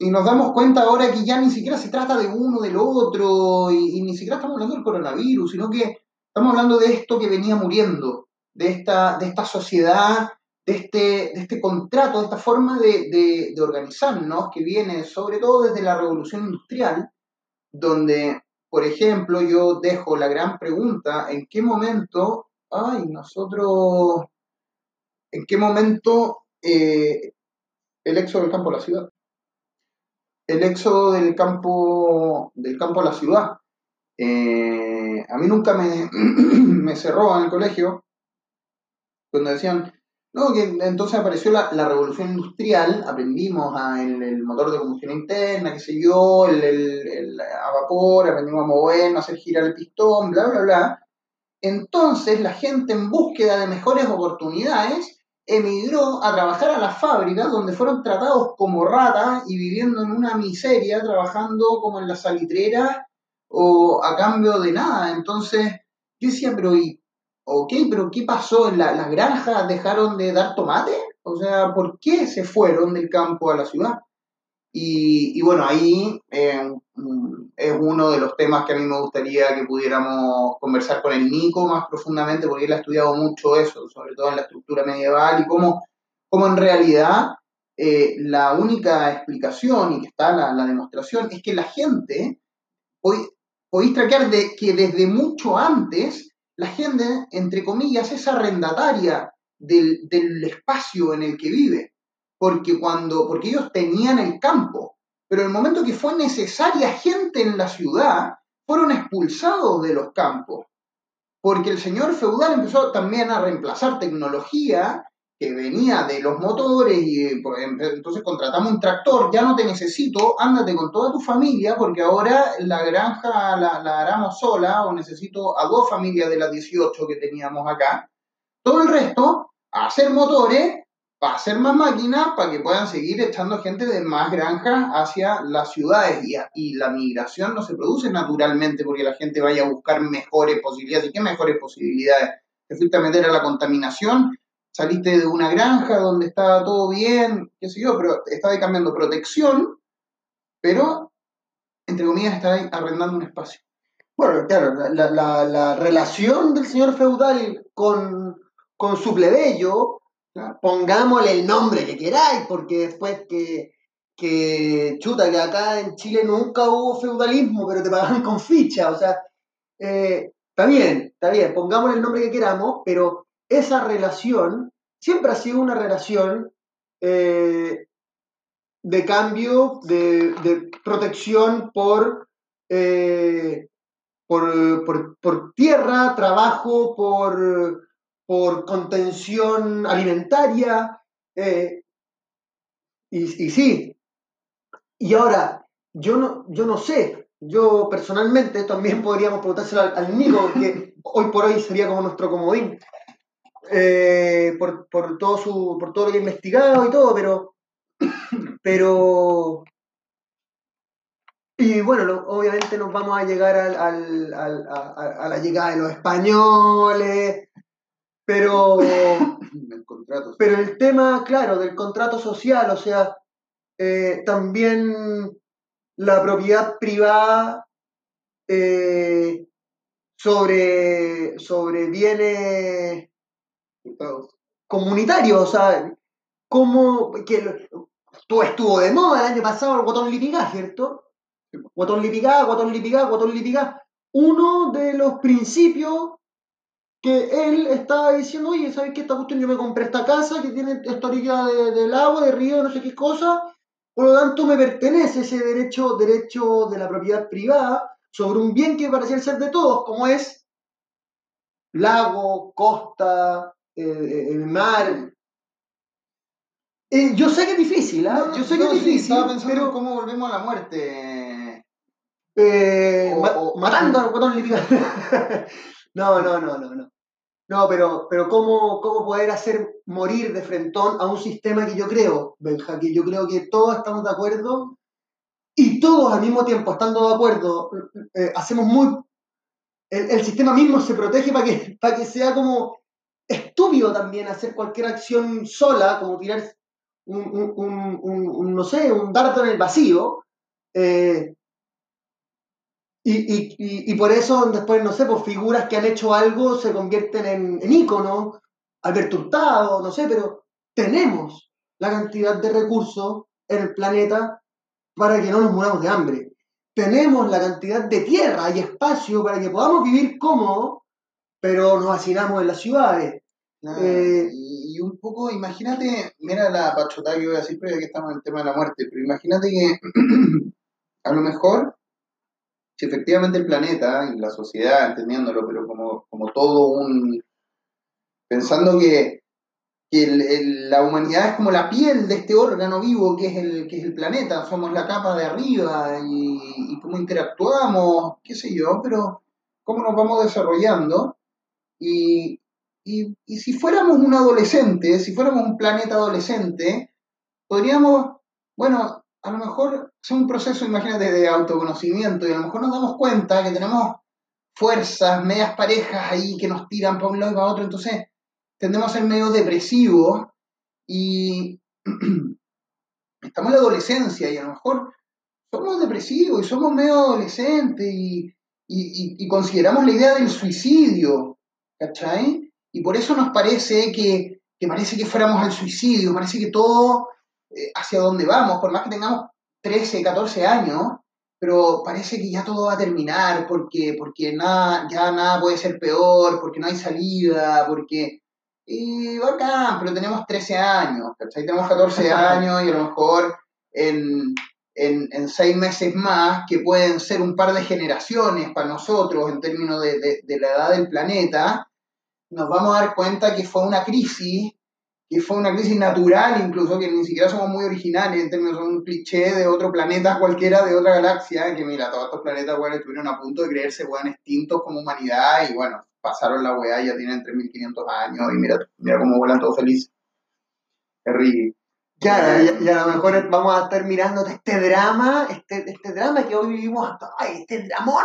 nos damos cuenta ahora que ya ni siquiera se trata de uno del otro y, ni siquiera estamos hablando del coronavirus, sino que estamos hablando de esto que venía muriendo, de esta, de esta sociedad, de este, de este contrato, de esta forma de, de organizarnos que viene sobre todo desde la revolución industrial, donde, por ejemplo, yo dejo la gran pregunta, ¿en qué momento ay, nosotros, ¿en qué momento eh, el éxodo del campo a la ciudad. El éxodo del campo, del campo a la ciudad. Eh, a mí nunca me, [clears throat] me cerró en el colegio cuando decían, no, que entonces apareció la, revolución industrial, aprendimos a el, motor de combustión interna, qué sé yo, el, a vapor, aprendimos a mover, a hacer girar el pistón, bla, bla, bla. Entonces la gente en búsqueda de mejores oportunidades emigró a trabajar a las fábricas donde fueron tratados como ratas y viviendo en una miseria, trabajando como en la salitrera o a cambio de nada. Entonces yo decía, pero ¿y ok, pero ¿qué pasó? ¿Las granjas dejaron de dar tomate? O sea, ¿por qué se fueron del campo a la ciudad? Y, bueno, ahí eh, es uno de los temas que a mí me gustaría que pudiéramos conversar con el Nico más profundamente, porque él ha estudiado mucho eso, sobre todo en la estructura medieval y cómo, cómo en realidad eh, la única explicación, y que está la, la demostración, es que la gente, hoy podéis traquear de que desde mucho antes la gente, entre comillas, es arrendataria del, espacio en el que vive, porque, cuando, porque ellos tenían el campo, pero el momento que fue necesaria gente en la ciudad, fueron expulsados de los campos, porque el señor feudal empezó también a reemplazar tecnología que venía de los motores y entonces contratamos un tractor, ya no te necesito, ándate con toda tu familia porque ahora la granja la, la haramos sola o necesito a dos familias de las 18 que teníamos acá. Todo el resto, a hacer motores, para hacer más máquinas, para que puedan seguir echando gente de más granjas hacia las ciudades. Y, la migración no se produce naturalmente porque la gente vaya a buscar mejores posibilidades. ¿Y qué mejores posibilidades? Te fuiste a meter a la contaminación saliste de una granja donde estaba todo bien, qué sé yo, pero estaba cambiando protección, pero, entre comillas, estaba arrendando un espacio. Bueno, claro, la, relación del señor feudal con, su plebeyo, pongámosle el nombre que queráis, porque después que, que, chuta, que acá en Chile nunca hubo feudalismo, pero te pagaban con ficha, o sea, eh, está bien, está bien, pongámosle el nombre que queramos, pero esa relación siempre ha sido una relación eh, de cambio, de, protección eh, por, por, tierra, trabajo, por, por contención alimentaria. Eh, y, sí. Y ahora, yo no, yo no sé, yo personalmente también [laughs] podríamos preguntárselo al, al Nico, que hoy por hoy sería como nuestro comodín. Eh, por, todo su, por todo lo que ha investigado y todo, pero, [coughs] pero y bueno, obviamente nos vamos a llegar al, a, la llegada de los españoles, pero, [laughs] el pero el tema, claro, del contrato social, o sea, eh, también la propiedad privada eh, sobre, sobre bienes comunitario, o sea, como que tú estuvo de moda el año pasado el guatón lipigá, ¿cierto? Guatón lipigá, guatón lipigá, guatón lipigá. Uno de los principios que él estaba diciendo, oye, ¿sabes qué? Esta cuestión yo me compré esta casa que tiene esta orilla de, del agua, de río, no sé qué cosa, por lo tanto me pertenece ese derecho, derecho de la propiedad privada sobre un bien que parece ser de todos, como es lago, costa, eh, el mar. Eh, yo sé que es difícil, ¿ah? yo sé que es difícil. pero cómo volvemos a la muerte. Eh, matando [laughs] al botón [laughs] no, no, no, no, no. No, pero, pero ¿cómo, ¿cómo poder hacer morir de frentón a un sistema que yo creo, Benja, que yo creo que todos estamos de acuerdo y todos al mismo tiempo estando de acuerdo, hacemos muy... El, el, sistema mismo se protege para que, [laughs] para que sea como estúpido también hacer cualquier acción sola, como tirar un, no sé, un dardo en el vacío. Eh, y, por eso después, no sé, por pues, figuras que han hecho algo se convierten en, en íconos, Alberto Hurtado, no sé, pero tenemos la cantidad de recursos en el planeta para que no nos muramos de hambre. Tenemos la cantidad de tierra y espacio para que podamos vivir cómodos pero nos hacinamos en las ciudades. Eh, y un poco, imagínate, mira la pachotada que voy a decir, pero ya que estamos en el tema de la muerte, pero imagínate que [clears throat] a lo mejor, si efectivamente el planeta y la sociedad, entendiéndolo, pero como, como todo un... pensando que, que la humanidad es como la piel de este órgano vivo que es el, que es el planeta, somos la capa de arriba y, y cómo interactuamos, qué sé yo, pero cómo nos vamos desarrollando. Y, y, y si fuéramos un adolescente, si fuéramos un planeta adolescente, podríamos, bueno, a lo mejor es un proceso, imagínate, de autoconocimiento y a lo mejor nos damos cuenta que tenemos fuerzas, medias parejas ahí que nos tiran para un lado y para otro, entonces tendemos a ser medio depresivos y [clears throat] estamos en la adolescencia y a lo mejor somos depresivos y somos medio adolescentes y, y- consideramos la idea del suicidio, ¿cachai? Y por eso nos parece que, que parece que fuéramos al suicidio, parece que todo hacia donde vamos, por más que tengamos 13, 14 años, pero parece que ya todo va a terminar porque, porque nada, ya nada puede ser peor, porque no hay salida, porque... Y bacán, pero tenemos 13 años, ¿cachai? Tenemos 14 [laughs] años y a lo mejor en, en, en seis meses más, que pueden ser un par de generaciones para nosotros en términos de, de- de la edad del planeta, nos vamos a dar cuenta que fue una crisis, que fue una crisis natural incluso, que ni siquiera somos muy originales en términos de un cliché de otro planeta cualquiera, de otra galaxia, que mira, todos estos planetas, bueno, estuvieron a punto de creerse, bueno, extintos como humanidad y bueno, pasaron la weá, ya tienen 3.500 años y mira, mira cómo vuelan todos felices. Terrible. Claro, y, y a lo mejor vamos a estar mirando este drama, este, este drama que hoy vivimos, ay, este dramón,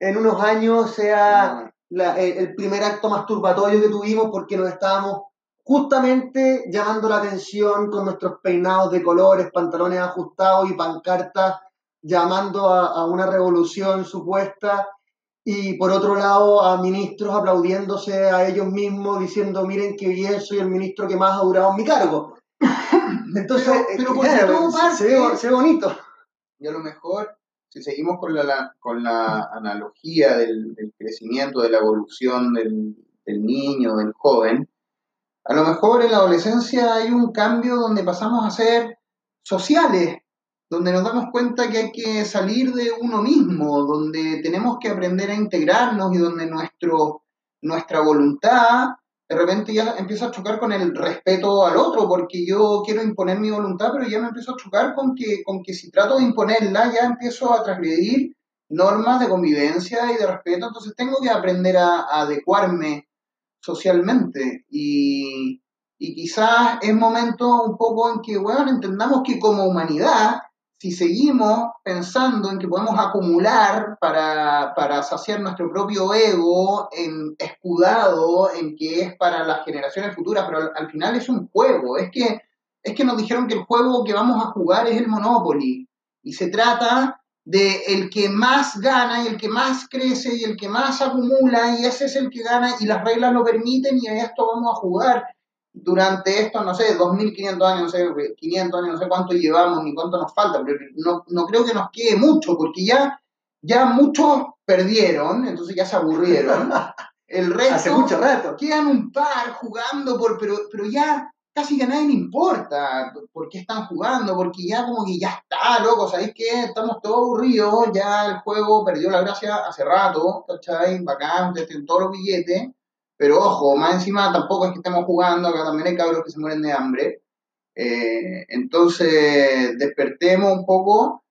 en unos años sea la- el, el primer acto masturbatorio que tuvimos porque nos estábamos justamente llamando la atención con nuestros peinados de colores, pantalones ajustados y pancartas, llamando a, a una revolución supuesta y por otro lado a ministros aplaudiéndose a ellos mismos diciendo miren qué bien soy el ministro que más ha durado en mi cargo. [laughs] Entonces, Pero- pero porque claro, todo se, parte- se ve, se ve bonito. Y a lo mejor, si seguimos con la, la- con la analogía del, del crecimiento, de la evolución del, del niño, del joven, a lo mejor en la adolescencia hay un cambio donde pasamos a ser sociales, donde nos damos cuenta que hay que salir de uno mismo, donde tenemos que aprender a integrarnos y donde nuestro, nuestra voluntad de repente ya empieza a chocar con el respeto al otro, porque yo quiero imponer mi voluntad, pero ya me empiezo a chocar con que, con que si trato de imponerla, ya empiezo a transgredir normas de convivencia y de respeto, entonces tengo que aprender a, a adecuarme socialmente. Y, y quizás es momento un poco en que, bueno, entendamos que como humanidad, si seguimos pensando en que podemos acumular para, para saciar nuestro propio ego, en, escudado en que es para las generaciones futuras, pero al, al final es un juego, es que, es que nos dijeron que el juego que vamos a jugar es el Monopoly. Y se trata de el que más gana y el que más crece y el que más acumula y ese es el que gana y las reglas lo permiten y a esto vamos a jugar durante estos, no sé, 2.500 años, no sé, 500 años, no sé cuánto llevamos ni cuánto nos falta, pero no, no creo que nos quede mucho porque ya, ya muchos perdieron, entonces ya se aburrieron. [laughs] El resto Hace mucho rato. quedan un par jugando, por, pero, pero ya casi que a nadie le importa por qué están jugando, porque ya como que ya está, loco, ¿sabéis qué? Estamos todos aburridos, ya el juego perdió la gracia hace rato, ¿cachai? Bacán, tienen todos los billetes, pero ojo, más encima tampoco es que estemos jugando, acá también hay cabros que se mueren de hambre. Eh, entonces, despertemos un poco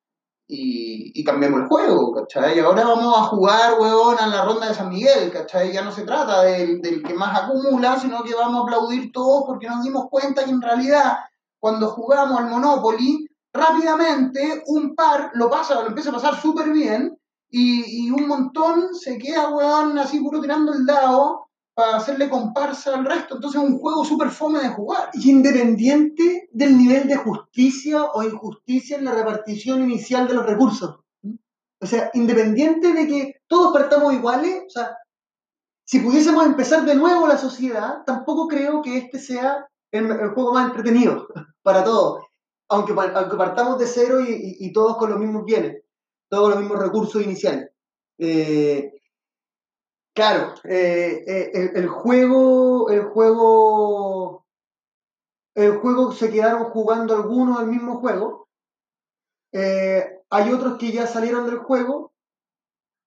y, cambiemos el juego, ¿cachai? Y ahora vamos a jugar, weón, a la ronda de San Miguel, ¿cachai? Ya no se trata del, del que más acumula, sino que vamos a aplaudir todos porque nos dimos cuenta que en realidad cuando jugamos al Monopoly, rápidamente un par lo pasa, lo empieza a pasar súper bien y, y un montón se queda, weón, así puro tirando el dado para hacerle comparsa al resto. Entonces es un juego súper fome de jugar. Y independiente del nivel de justicia o injusticia en la repartición inicial de los recursos. O sea, independiente de que todos partamos iguales, o sea, si pudiésemos empezar de nuevo la sociedad, tampoco creo que este sea el, juego más entretenido [laughs] para todos. Aunque, aunque partamos de cero y todos con los mismos bienes, todos con los mismos recursos iniciales. Eh, claro, eh, eh, el, el juego, el juego el juego se quedaron jugando algunos al mismo juego. Eh, hay otros que ya salieron del juego.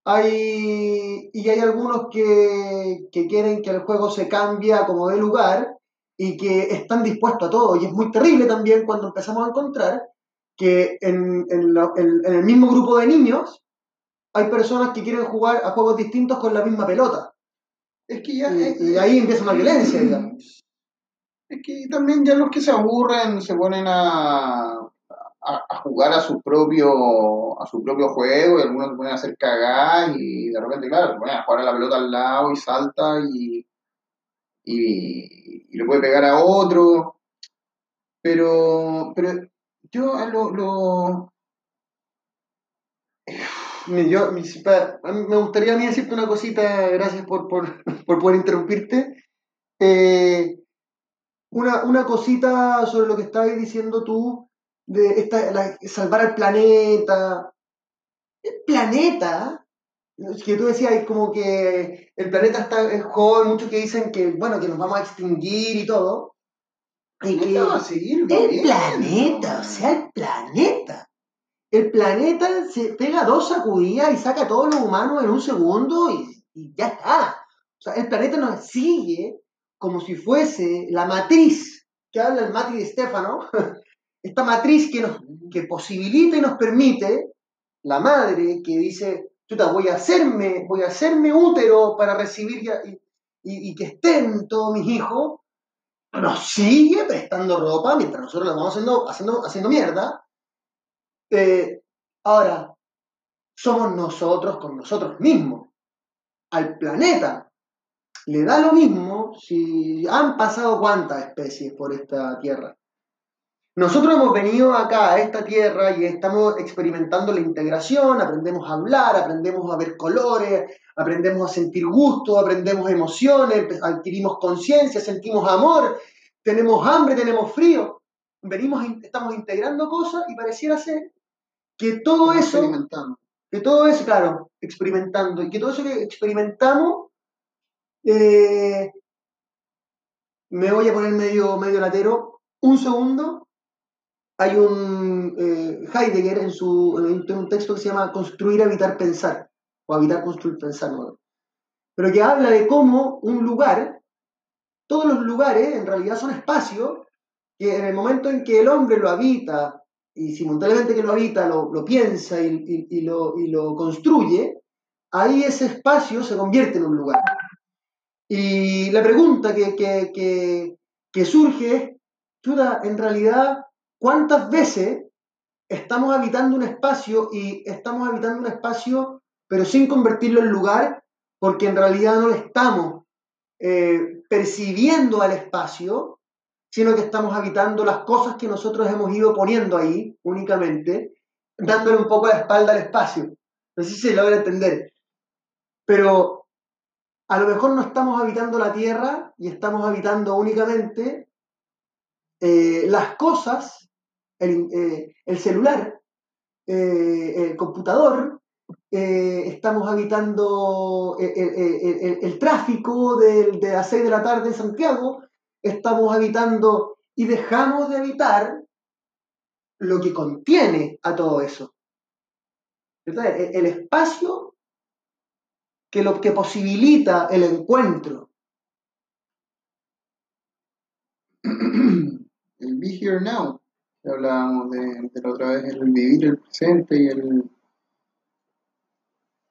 Hay, y hay algunos que, quieren que el juego se cambie como de lugar y que están dispuestos a todo. Y es muy terrible también cuando empezamos a encontrar que en el mismo grupo de niños hay personas que quieren jugar a juegos distintos con la misma pelota. Es que ya. Y, y ahí empieza una violencia, digamos. Es que también ya los que se aburren se ponen a, a, a jugar a su propio a su propio juego y algunos se ponen a hacer cagar y de repente, claro, se ponen a jugar a la pelota al lado y salta y, y, y le puede pegar a otro. Pero, pero yo lo, lo- yo, mí me gustaría a mí decirte una cosita, gracias por, por, [laughs] por poder interrumpirte. Eh, una, una cosita sobre lo que estabas diciendo tú, de esta, la- salvar al planeta. El planeta, que tú decías, es como que el planeta está es joven, muchos que dicen que, bueno, que nos vamos a extinguir y todo. Y que, va a seguir el planeta, o sea, el planeta. El planeta se pega dos sacudidas y saca a todos los humanos en un segundo y, ya está. El planeta nos sigue como si fuese la matriz que habla el Mati de Stefano, [laughs] esta matriz que, nos, que posibilita y nos permite, la madre que dice, chuta, voy a hacerme, voy a hacerme útero para recibir y que estén todos mis hijos, nos sigue prestando ropa mientras nosotros la vamos haciendo, haciendo, haciendo mierda. Eh, ahora, somos nosotros con nosotros mismos. Al planeta le da lo mismo si han pasado cuántas especies por esta tierra. Nosotros hemos venido acá a esta tierra y estamos experimentando la integración, aprendemos a hablar, aprendemos a ver colores, aprendemos a sentir gusto, aprendemos emociones, adquirimos conciencia, sentimos amor, tenemos hambre, tenemos frío. Venimos, estamos integrando cosas y pareciera que todo eso Experimentando. que todo eso, claro, experimentando, y que todo eso que experimentamos, eh, me voy a poner medio, medio latero, un segundo, hay un eh, Heidegger en, su, en un texto que se llama Construir, Habitar, Pensar, o Habitar, Construir, Pensar, ¿no? pero que habla de cómo un lugar, todos los lugares en realidad son espacios que en el momento en que el hombre lo habita y simultáneamente que lo habita, lo, lo piensa y, lo, y lo construye, ahí ese espacio se convierte en un lugar. Y la pregunta que, que- que- surge es, chuta, en realidad, ¿cuántas veces estamos habitando un espacio y estamos habitando un espacio pero sin convertirlo en lugar porque en realidad no le estamos eh, percibiendo al espacio, sino que estamos habitando las cosas que nosotros hemos ido poniendo ahí únicamente, dándole un poco la espalda al espacio. No sé si se logra entender. Pero a lo mejor no estamos habitando la Tierra y estamos habitando únicamente eh, las cosas, el, eh, el celular, eh, el computador, estamos habitando el, tráfico del- de las 6 de la tarde en Santiago, estamos habitando y dejamos de habitar lo que contiene a todo eso. ¿Verdad? El, el espacio que lo que posibilita el encuentro. [clears throat] el Be Here Now, hablábamos de, de la otra vez, el vivir el presente y el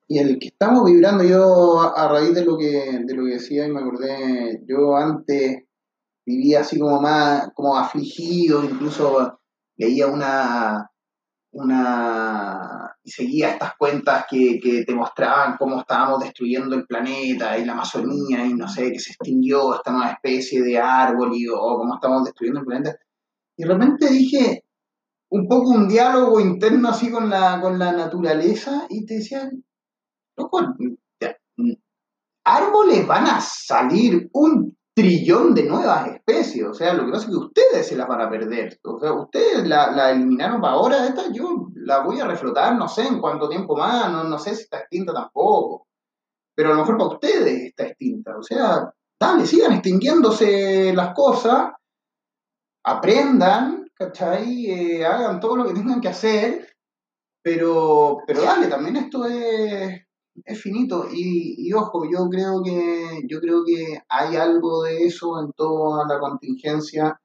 y el que estamos vibrando yo a, a raíz de lo que de lo que decía y me acordé, yo antes vivía así como más como afligido, incluso leía una una y seguía estas cuentas que, que te mostraban cómo estábamos destruyendo el planeta y la Amazonía y no sé, que se extinguió esta nueva especie de árbol y o cómo estamos destruyendo el planeta. Y de repente dije un poco un diálogo interno así con la, con la naturaleza y te decían, loco, ya, árboles van a salir un trillón de nuevas especies, o sea, lo que pasa es que ustedes se las van a perder, o sea, ustedes la, eliminaron para ahora, esta yo la voy a reflotar, no sé en cuánto tiempo más, no, no sé si está extinta tampoco, pero a lo mejor para ustedes está extinta, o sea, dale, sigan extinguiéndose las cosas, aprendan, ¿cachai? Eh, hagan todo lo que tengan que hacer, pero, pero dale, también esto es, es finito. Y, ojo, yo creo que yo creo que hay algo de eso en toda la contingencia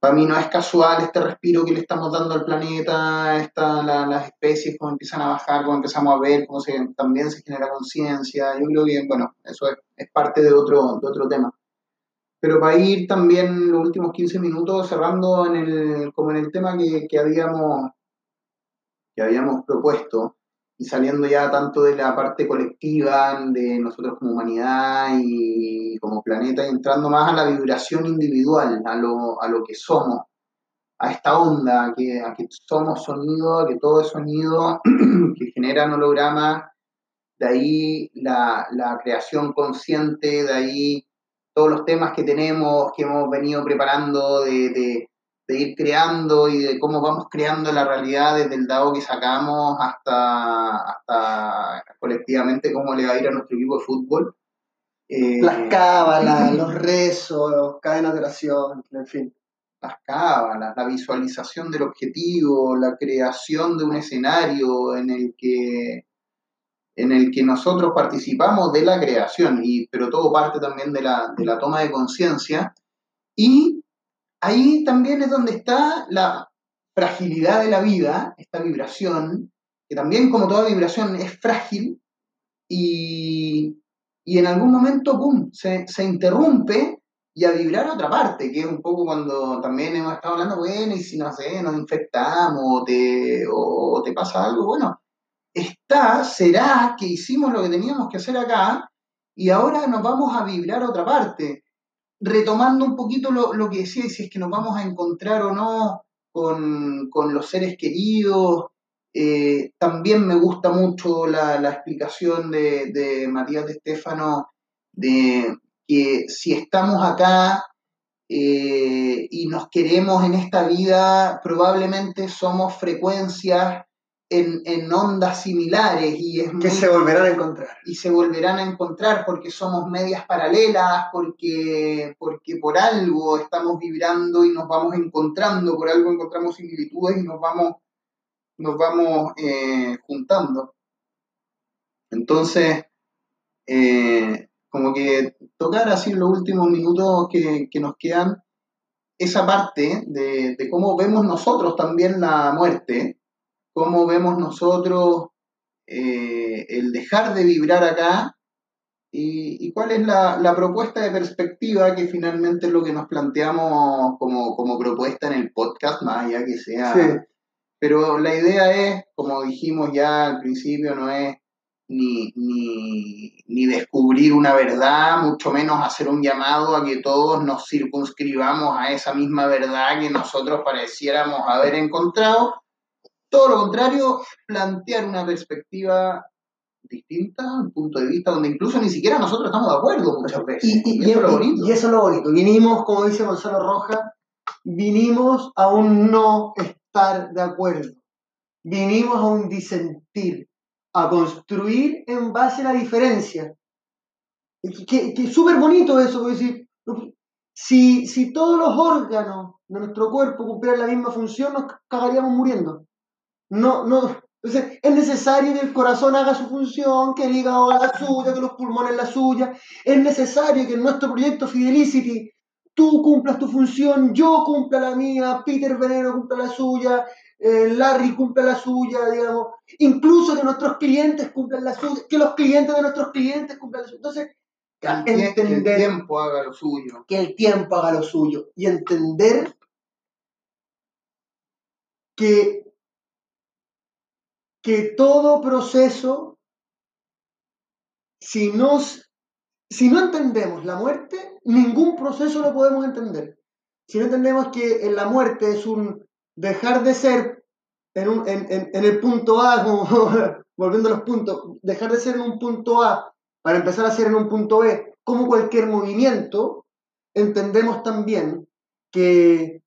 para mí no es casual este respiro que le estamos dando al planeta, esta, las especies, cómo empiezan a bajar, cómo empezamos a ver, cómo se, también se genera conciencia. Yo creo que, bueno, eso es, parte de otro, de otro tema. Pero para ir también los últimos 15 minutos cerrando en el, como en el tema que, que habíamos, que habíamos propuesto, y saliendo ya tanto de la parte colectiva de nosotros como humanidad y como planeta, y entrando más a la vibración individual, a lo, a lo que somos, a esta onda, a que, que somos sonido, a que todo es sonido [clears throat] que genera hologramas, de ahí la, la creación consciente, de ahí todos los temas que tenemos, que hemos venido preparando de de ir creando y de cómo vamos creando la realidad desde el dado que sacamos hasta, hasta colectivamente cómo le va a ir a nuestro equipo de fútbol. Eh, las cábalas, los rezos, cadenas de oración, en fin. Las cábalas, la visualización del objetivo, la creación de un escenario en el que en el que nosotros participamos de la creación, y, pero todo parte también de la, de la toma de conciencia y ahí también es donde está la fragilidad de la vida, esta vibración, que también como toda vibración es frágil y, en algún momento, ¡pum!, se, interrumpe y a vibrar otra parte, que es un poco cuando también hemos estado hablando, bueno, y si no sé, nos infectamos o te, o te pasa algo, bueno, está, será que hicimos lo que teníamos que hacer acá y ahora nos vamos a vibrar otra parte retomando un poquito lo, que decía, si es que nos vamos a encontrar o no con, los seres queridos. Eh, también me gusta mucho la, explicación de, Matías de Estefano de que si estamos acá eh, y nos queremos en esta vida, probablemente somos frecuencias en, ondas similares y es que se volverán a encontrar. y se volverán a encontrar porque somos medias paralelas porque porque por algo estamos vibrando y nos vamos encontrando por algo encontramos similitudes y nos vamos nos vamos eh, juntando. Entonces eh, como que tocar así los últimos minutos que, nos quedan esa parte de, de cómo vemos nosotros también la muerte cómo vemos nosotros eh, el dejar de vibrar acá y, cuál es la, propuesta de perspectiva que finalmente es lo que nos planteamos como, propuesta en el podcast, más allá que sea... Pero la idea es, como dijimos ya al principio, no es ni, ni, descubrir una verdad, mucho menos hacer un llamado a que todos nos circunscribamos a esa misma verdad que nosotros pareciéramos haber encontrado, todo lo contrario, plantear una perspectiva distinta, un punto de vista donde incluso ni siquiera nosotros estamos de acuerdo muchas veces. Y, eso, es lo bonito. y eso es lo bonito. Vinimos, como dice Gonzalo Roja, vinimos a un no estar de acuerdo. Vinimos a un disentir, a construir en base a la diferencia. Que, es súper bonito eso, decir, si, si todos los órganos de nuestro cuerpo cumplieran la misma función, nos cagaríamos muriendo. No, no. Entonces, es necesario que el corazón haga su función, que el hígado haga la suya, que los pulmones la suya. Es necesario que en nuestro proyecto Fidelicity tú cumplas tu función, yo cumpla la mía, Peter Veneno cumpla la suya, eh, Larry cumpla la suya, digamos. Incluso que nuestros clientes cumplan la suya, que los clientes de nuestros clientes cumplan la suya. Entonces, entender, que el tiempo haga lo suyo. Que el tiempo haga lo suyo. Y entender que que todo proceso, si, si no entendemos la muerte, ningún proceso lo podemos entender. Si no entendemos que en la muerte es un dejar de ser en, en el punto A, [laughs] volviendo a los puntos, dejar de ser en un punto A para empezar a ser en un punto B, como cualquier movimiento, entendemos también que,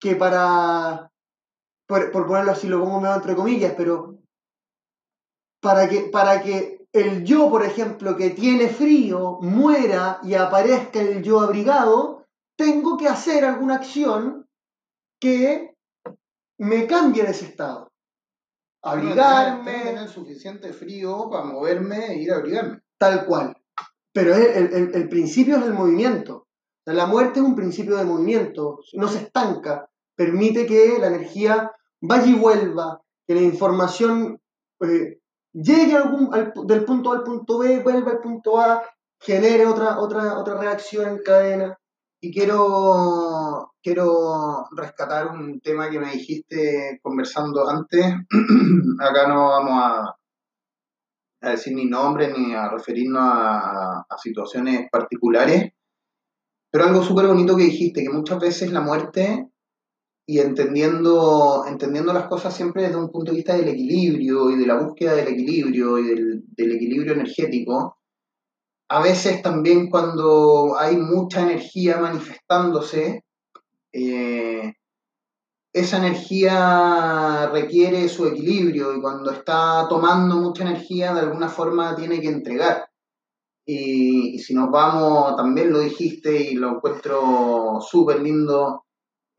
que para, por, por ponerlo así, lo pongo entre comillas, pero para que, para que el yo, por ejemplo, que tiene frío, muera y aparezca el yo abrigado, tengo que hacer alguna acción que me cambie de ese estado. Tengo que Abrigarme, tener suficiente frío para moverme e ir a abrigarme. tal cual. Pero el, el- el principio es el movimiento. La muerte es un principio de movimiento, no se estanca, permite que la energía vaya y vuelva, que la información eh, llegue algún- al del punto A al punto B, vuelva al punto A, genere otra, otra, otra reacción en cadena. Y quiero, quiero rescatar un tema que me dijiste conversando antes. [clears throat] Acá no vamos a, a decir ni nombre ni a referirnos a, a situaciones particulares, pero algo súper bonito que dijiste, que muchas veces la muerte, y entendiendo, entendiendo las cosas siempre desde un punto de vista del equilibrio y de la búsqueda del equilibrio y del, del equilibrio energético, a veces también cuando hay mucha energía manifestándose, eh, esa energía requiere su equilibrio y cuando está tomando mucha energía de alguna forma tiene que entregar. Y, y si nos vamos, también lo dijiste y lo encuentro súper lindo,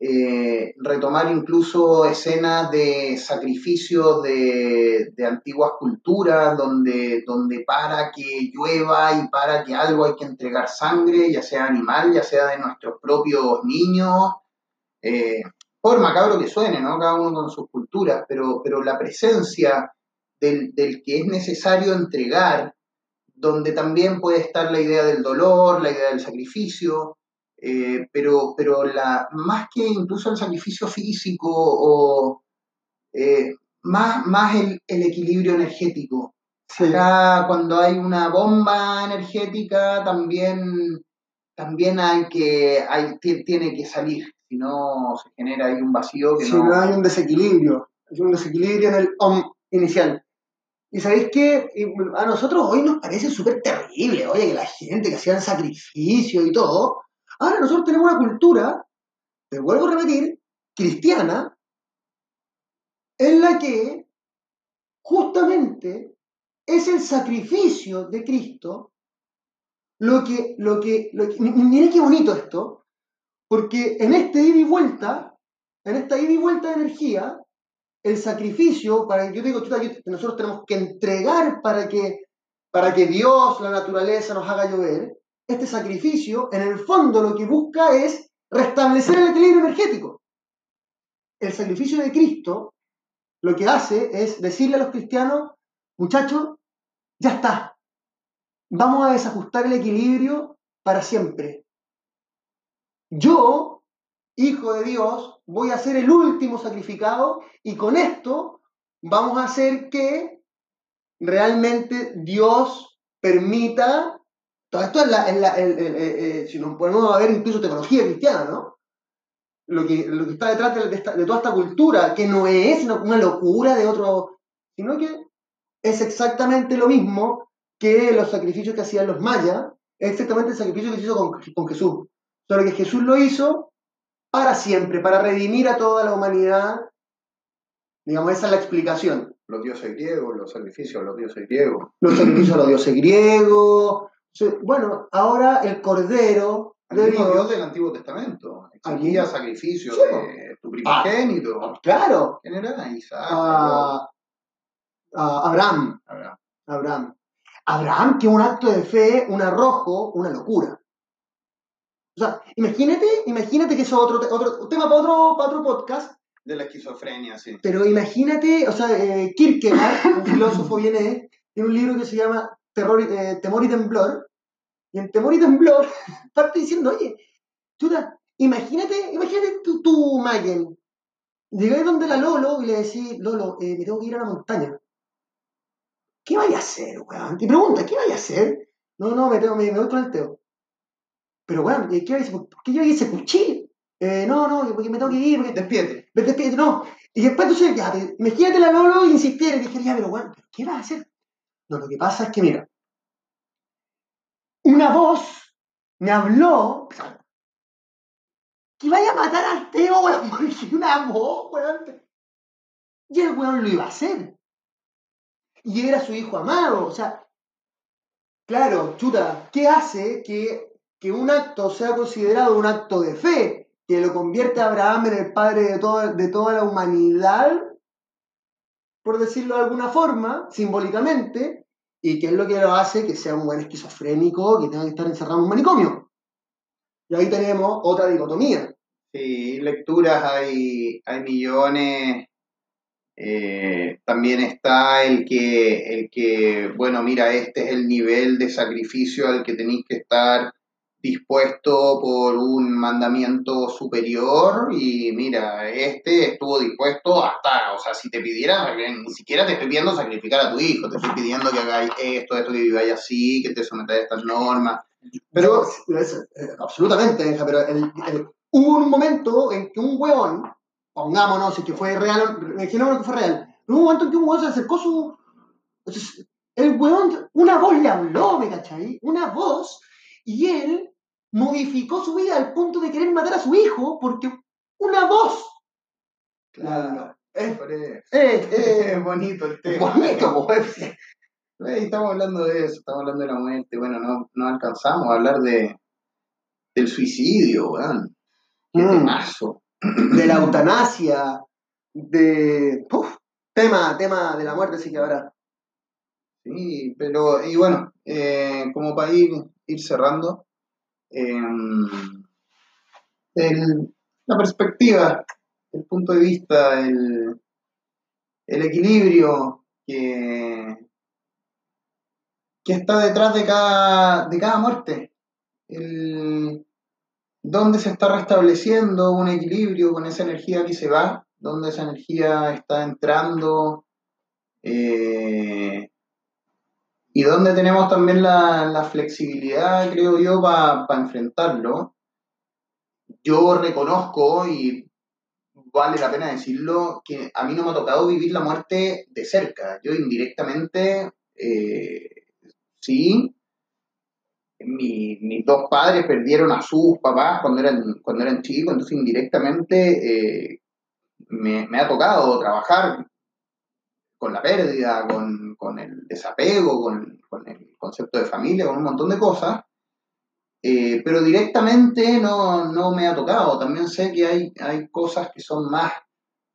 eh, retomar incluso escenas de sacrificios de, de antiguas culturas, donde, donde para que llueva y para que algo hay que entregar sangre, ya sea animal, ya sea de nuestros propios niños, eh, por macabro que suene, ¿no? Cada uno con sus culturas, pero, pero la presencia del, del que es necesario entregar, donde también puede estar la idea del dolor, la idea del sacrificio, eh, pero, pero la, más que incluso el sacrificio físico o eh, más, más el, el equilibrio energético. Sí. Acá cuando hay una bomba energética también, también hay que, hay, ti- tiene que salir, si no se genera ahí un vacío que Si no... no hay un desequilibrio, hay un desequilibrio en el OM inicial. Y sabéis que a nosotros hoy nos parece súper terrible, oye, que la gente que hacían sacrificio y todo. Ahora nosotros tenemos una cultura, te vuelvo a repetir, cristiana, en la que justamente es el sacrificio de Cristo lo que, lo que, qué bonito esto, porque en este ida y vuelta, en esta ida y vuelta de energía, el sacrificio, para yo digo, nosotros tenemos que entregar para que, para que Dios, la naturaleza, nos haga llover, este sacrificio, en el fondo, lo que busca es restablecer el equilibrio energético. El sacrificio de Cristo lo que hace es decirle a los cristianos, muchachos, ya está, vamos a desajustar el equilibrio para siempre. Yo, hijo de Dios, voy a ser el último sacrificado y con esto vamos a hacer que realmente Dios permita, todo esto es la, es la- el- el- el- el- si nos ponemos a ver incluso teología cristiana, ¿no? Lo que, lo que está detrás de, de esta- de toda esta cultura, que no es una, una locura de otro, sino que es exactamente lo mismo que los sacrificios que hacían los mayas, es exactamente el sacrificio que se hizo con, con Jesús. Solo que Jesús lo hizo para siempre, para redimir a toda la humanidad. Digamos, esa es la explicación. Los dioses griegos, los sacrificios a los dioses griegos. Los sacrificios a los dioses griegos. Bueno, ahora el Cordero de Dios del Antiguo Testamento. Exigía sacrificios Sí, de tu primogénito. Claro, ¿Quién era? Isaac. a, a Abraham. Abraham. Abraham. Abraham, que un acto de fe, un arrojo, una locura. O sea, imagínate, imagínate que eso es otro, otro tema para otro, para otro podcast, De la esquizofrenia, sí. pero imagínate, o sea, eh, Kierkegaard, un filósofo vienés, tiene un libro que se llama Terror, eh, Temor y Temblor, y en Temor y Temblor [laughs] parte diciendo, oye, chuta, imagínate, imagínate tú, tú Mayen, llegáis donde la Lolo y le decís, Lolo, eh, me tengo que ir a la montaña. ¿Qué vaya a hacer, weón? Te pregunta, ¿qué vaya a hacer? No, no, me, tengo, me, me voy con el Teo. Pero, weón, ¿qué vaya a hacer? ¿Por qué yo ese cuchillo? Eh, no, no, porque me tengo que ir, porque Despierte. me despido, no. Y después entonces, ya, te- imagínate la Lolo insistir y dije, ya, pero ¿pero ¿qué vas a hacer? No, lo que pasa es que, mira, una voz me habló que vaya a matar al Teo, una voz, weón. Y el weón lo iba a hacer. Y era su hijo amado, o sea, claro, chuta, ¿qué hace que, que un acto sea considerado un acto de fe? que lo convierte a Abraham en el padre de, de toda la humanidad, por decirlo de alguna forma, simbólicamente, y que es lo que lo hace que sea un buen esquizofrénico que tenga que estar encerrado en un manicomio. Y ahí tenemos otra dicotomía. Sí, lecturas hay, hay millones. Eh, también está el que, el que, bueno, mira, este es el nivel de sacrificio al que tenéis que estar dispuesto por un mandamiento superior y mira, este estuvo dispuesto hasta, o sea, si te pidiera, ni siquiera te estoy pidiendo sacrificar a tu hijo, te estoy pidiendo que hagáis esto, esto, que viváis así, que te sometáis a estas normas. Pero, eh, absolutamente, pero hubo un momento en que un huevón, pongámonos, si que fue real, imaginémonos que fue real, hubo un momento en que un huevón se acercó su... El huevón, una voz le habló, ¿me cachai? Una voz, y él modificó su vida al punto de querer matar a su hijo porque una voz. Claro. Es, [laughs] es, bonito el tema. Bonito, pues. [laughs] Estamos hablando de eso, estamos hablando de la muerte. Bueno, no, no alcanzamos a hablar de del suicidio, weón. Qué Mm. [clears throat] De la eutanasia, de. Uf, tema, tema de la muerte, sí que ahora. Sí, pero, y bueno, eh, como para ir, ir cerrando, eh, el- la perspectiva, el punto de vista, el, el equilibrio que, que está detrás de cada, de cada muerte, el, dónde se está restableciendo un equilibrio con esa energía que se va, dónde esa energía está entrando. eh, y donde tenemos también la, la flexibilidad, creo yo, para enfrentarlo. Yo reconozco, y vale la pena decirlo, que a mí no me ha tocado vivir la muerte de cerca. Yo indirectamente, eh, sí, mi- mis dos padres perdieron a sus papás cuando eran, cuando eran chicos, entonces indirectamente eh, me, me ha tocado trabajar con la pérdida, con, con el desapego, con, con el concepto de familia, con un montón de cosas, eh, pero directamente no, no me ha tocado. También sé que hay, hay cosas que son más,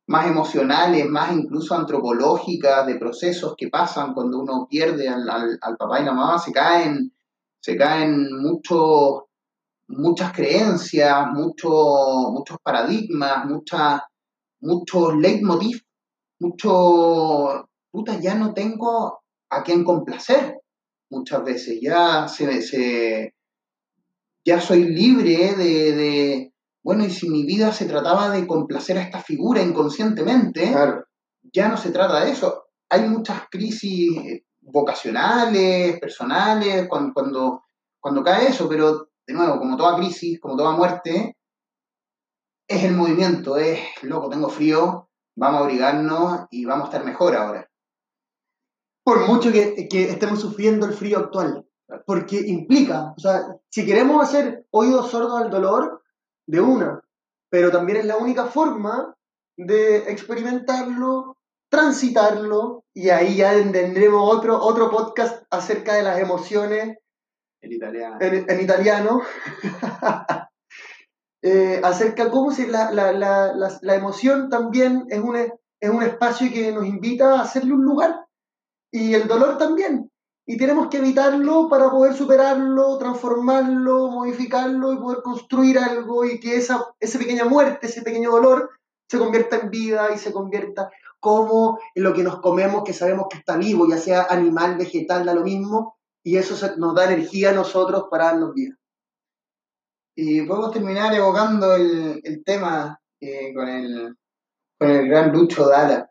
más emocionales, más incluso antropológicas, de procesos que pasan cuando uno pierde al, al- al papá y la mamá, se caen, se caen muchos muchas creencias, muchos muchos paradigmas, muchas muchos leitmotiv, mucho, puta, ya no tengo a quién complacer muchas veces, ya se, se- ya soy libre de, de, bueno, y si mi vida se trataba de complacer a esta figura inconscientemente, Claro. ya no se trata de eso. Hay muchas crisis vocacionales, personales, cuando, cuando, cuando cae eso, pero de nuevo, como toda crisis, como toda muerte, es el movimiento, es, loco, tengo frío, vamos a abrigarnos y vamos a estar mejor ahora. Por mucho que, que estemos sufriendo el frío actual. Porque implica, o sea, si queremos hacer oídos sordos al dolor, de una, pero también es la única forma de experimentarlo, transitarlo, y ahí ya tendremos otro, otro podcast acerca de las emociones El italiano. en, en italiano, [laughs] eh, acerca cómo se, la, la, la, la, emoción también es un, es un espacio que nos invita a hacerle un lugar, y el dolor también. Y tenemos que evitarlo para poder superarlo, transformarlo, modificarlo y poder construir algo y que esa, esa pequeña muerte, ese pequeño dolor se convierta en vida y se convierta como en lo que nos comemos, que sabemos que está vivo, ya sea animal, vegetal, da lo mismo, y eso nos da energía a nosotros para darnos vida. Y podemos terminar evocando el, el tema eh, con, el, con el gran Lucho Dalla,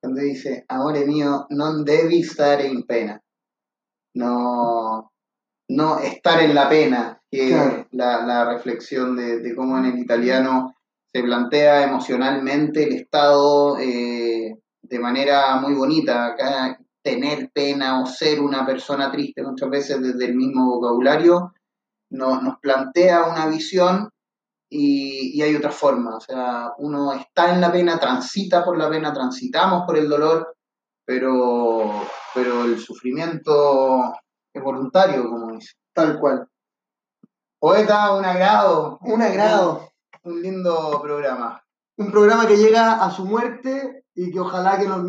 cuando dice, amore mio, non devi stare in pena. No, no estar en la pena, que Claro. es la, la reflexión de, de cómo en el italiano se plantea emocionalmente el estado eh, de manera muy bonita. Acá, tener pena o ser una persona triste muchas veces desde el mismo vocabulario no- nos plantea una visión y, y hay otra forma. O sea, uno está en la pena, transita por la pena, transitamos por el dolor, pero, pero el sufrimiento es voluntario, como dice. Tal cual. Poeta, un agrado. Un agrado. un lindo programa. Un programa que llega a su muerte y que ojalá que nos,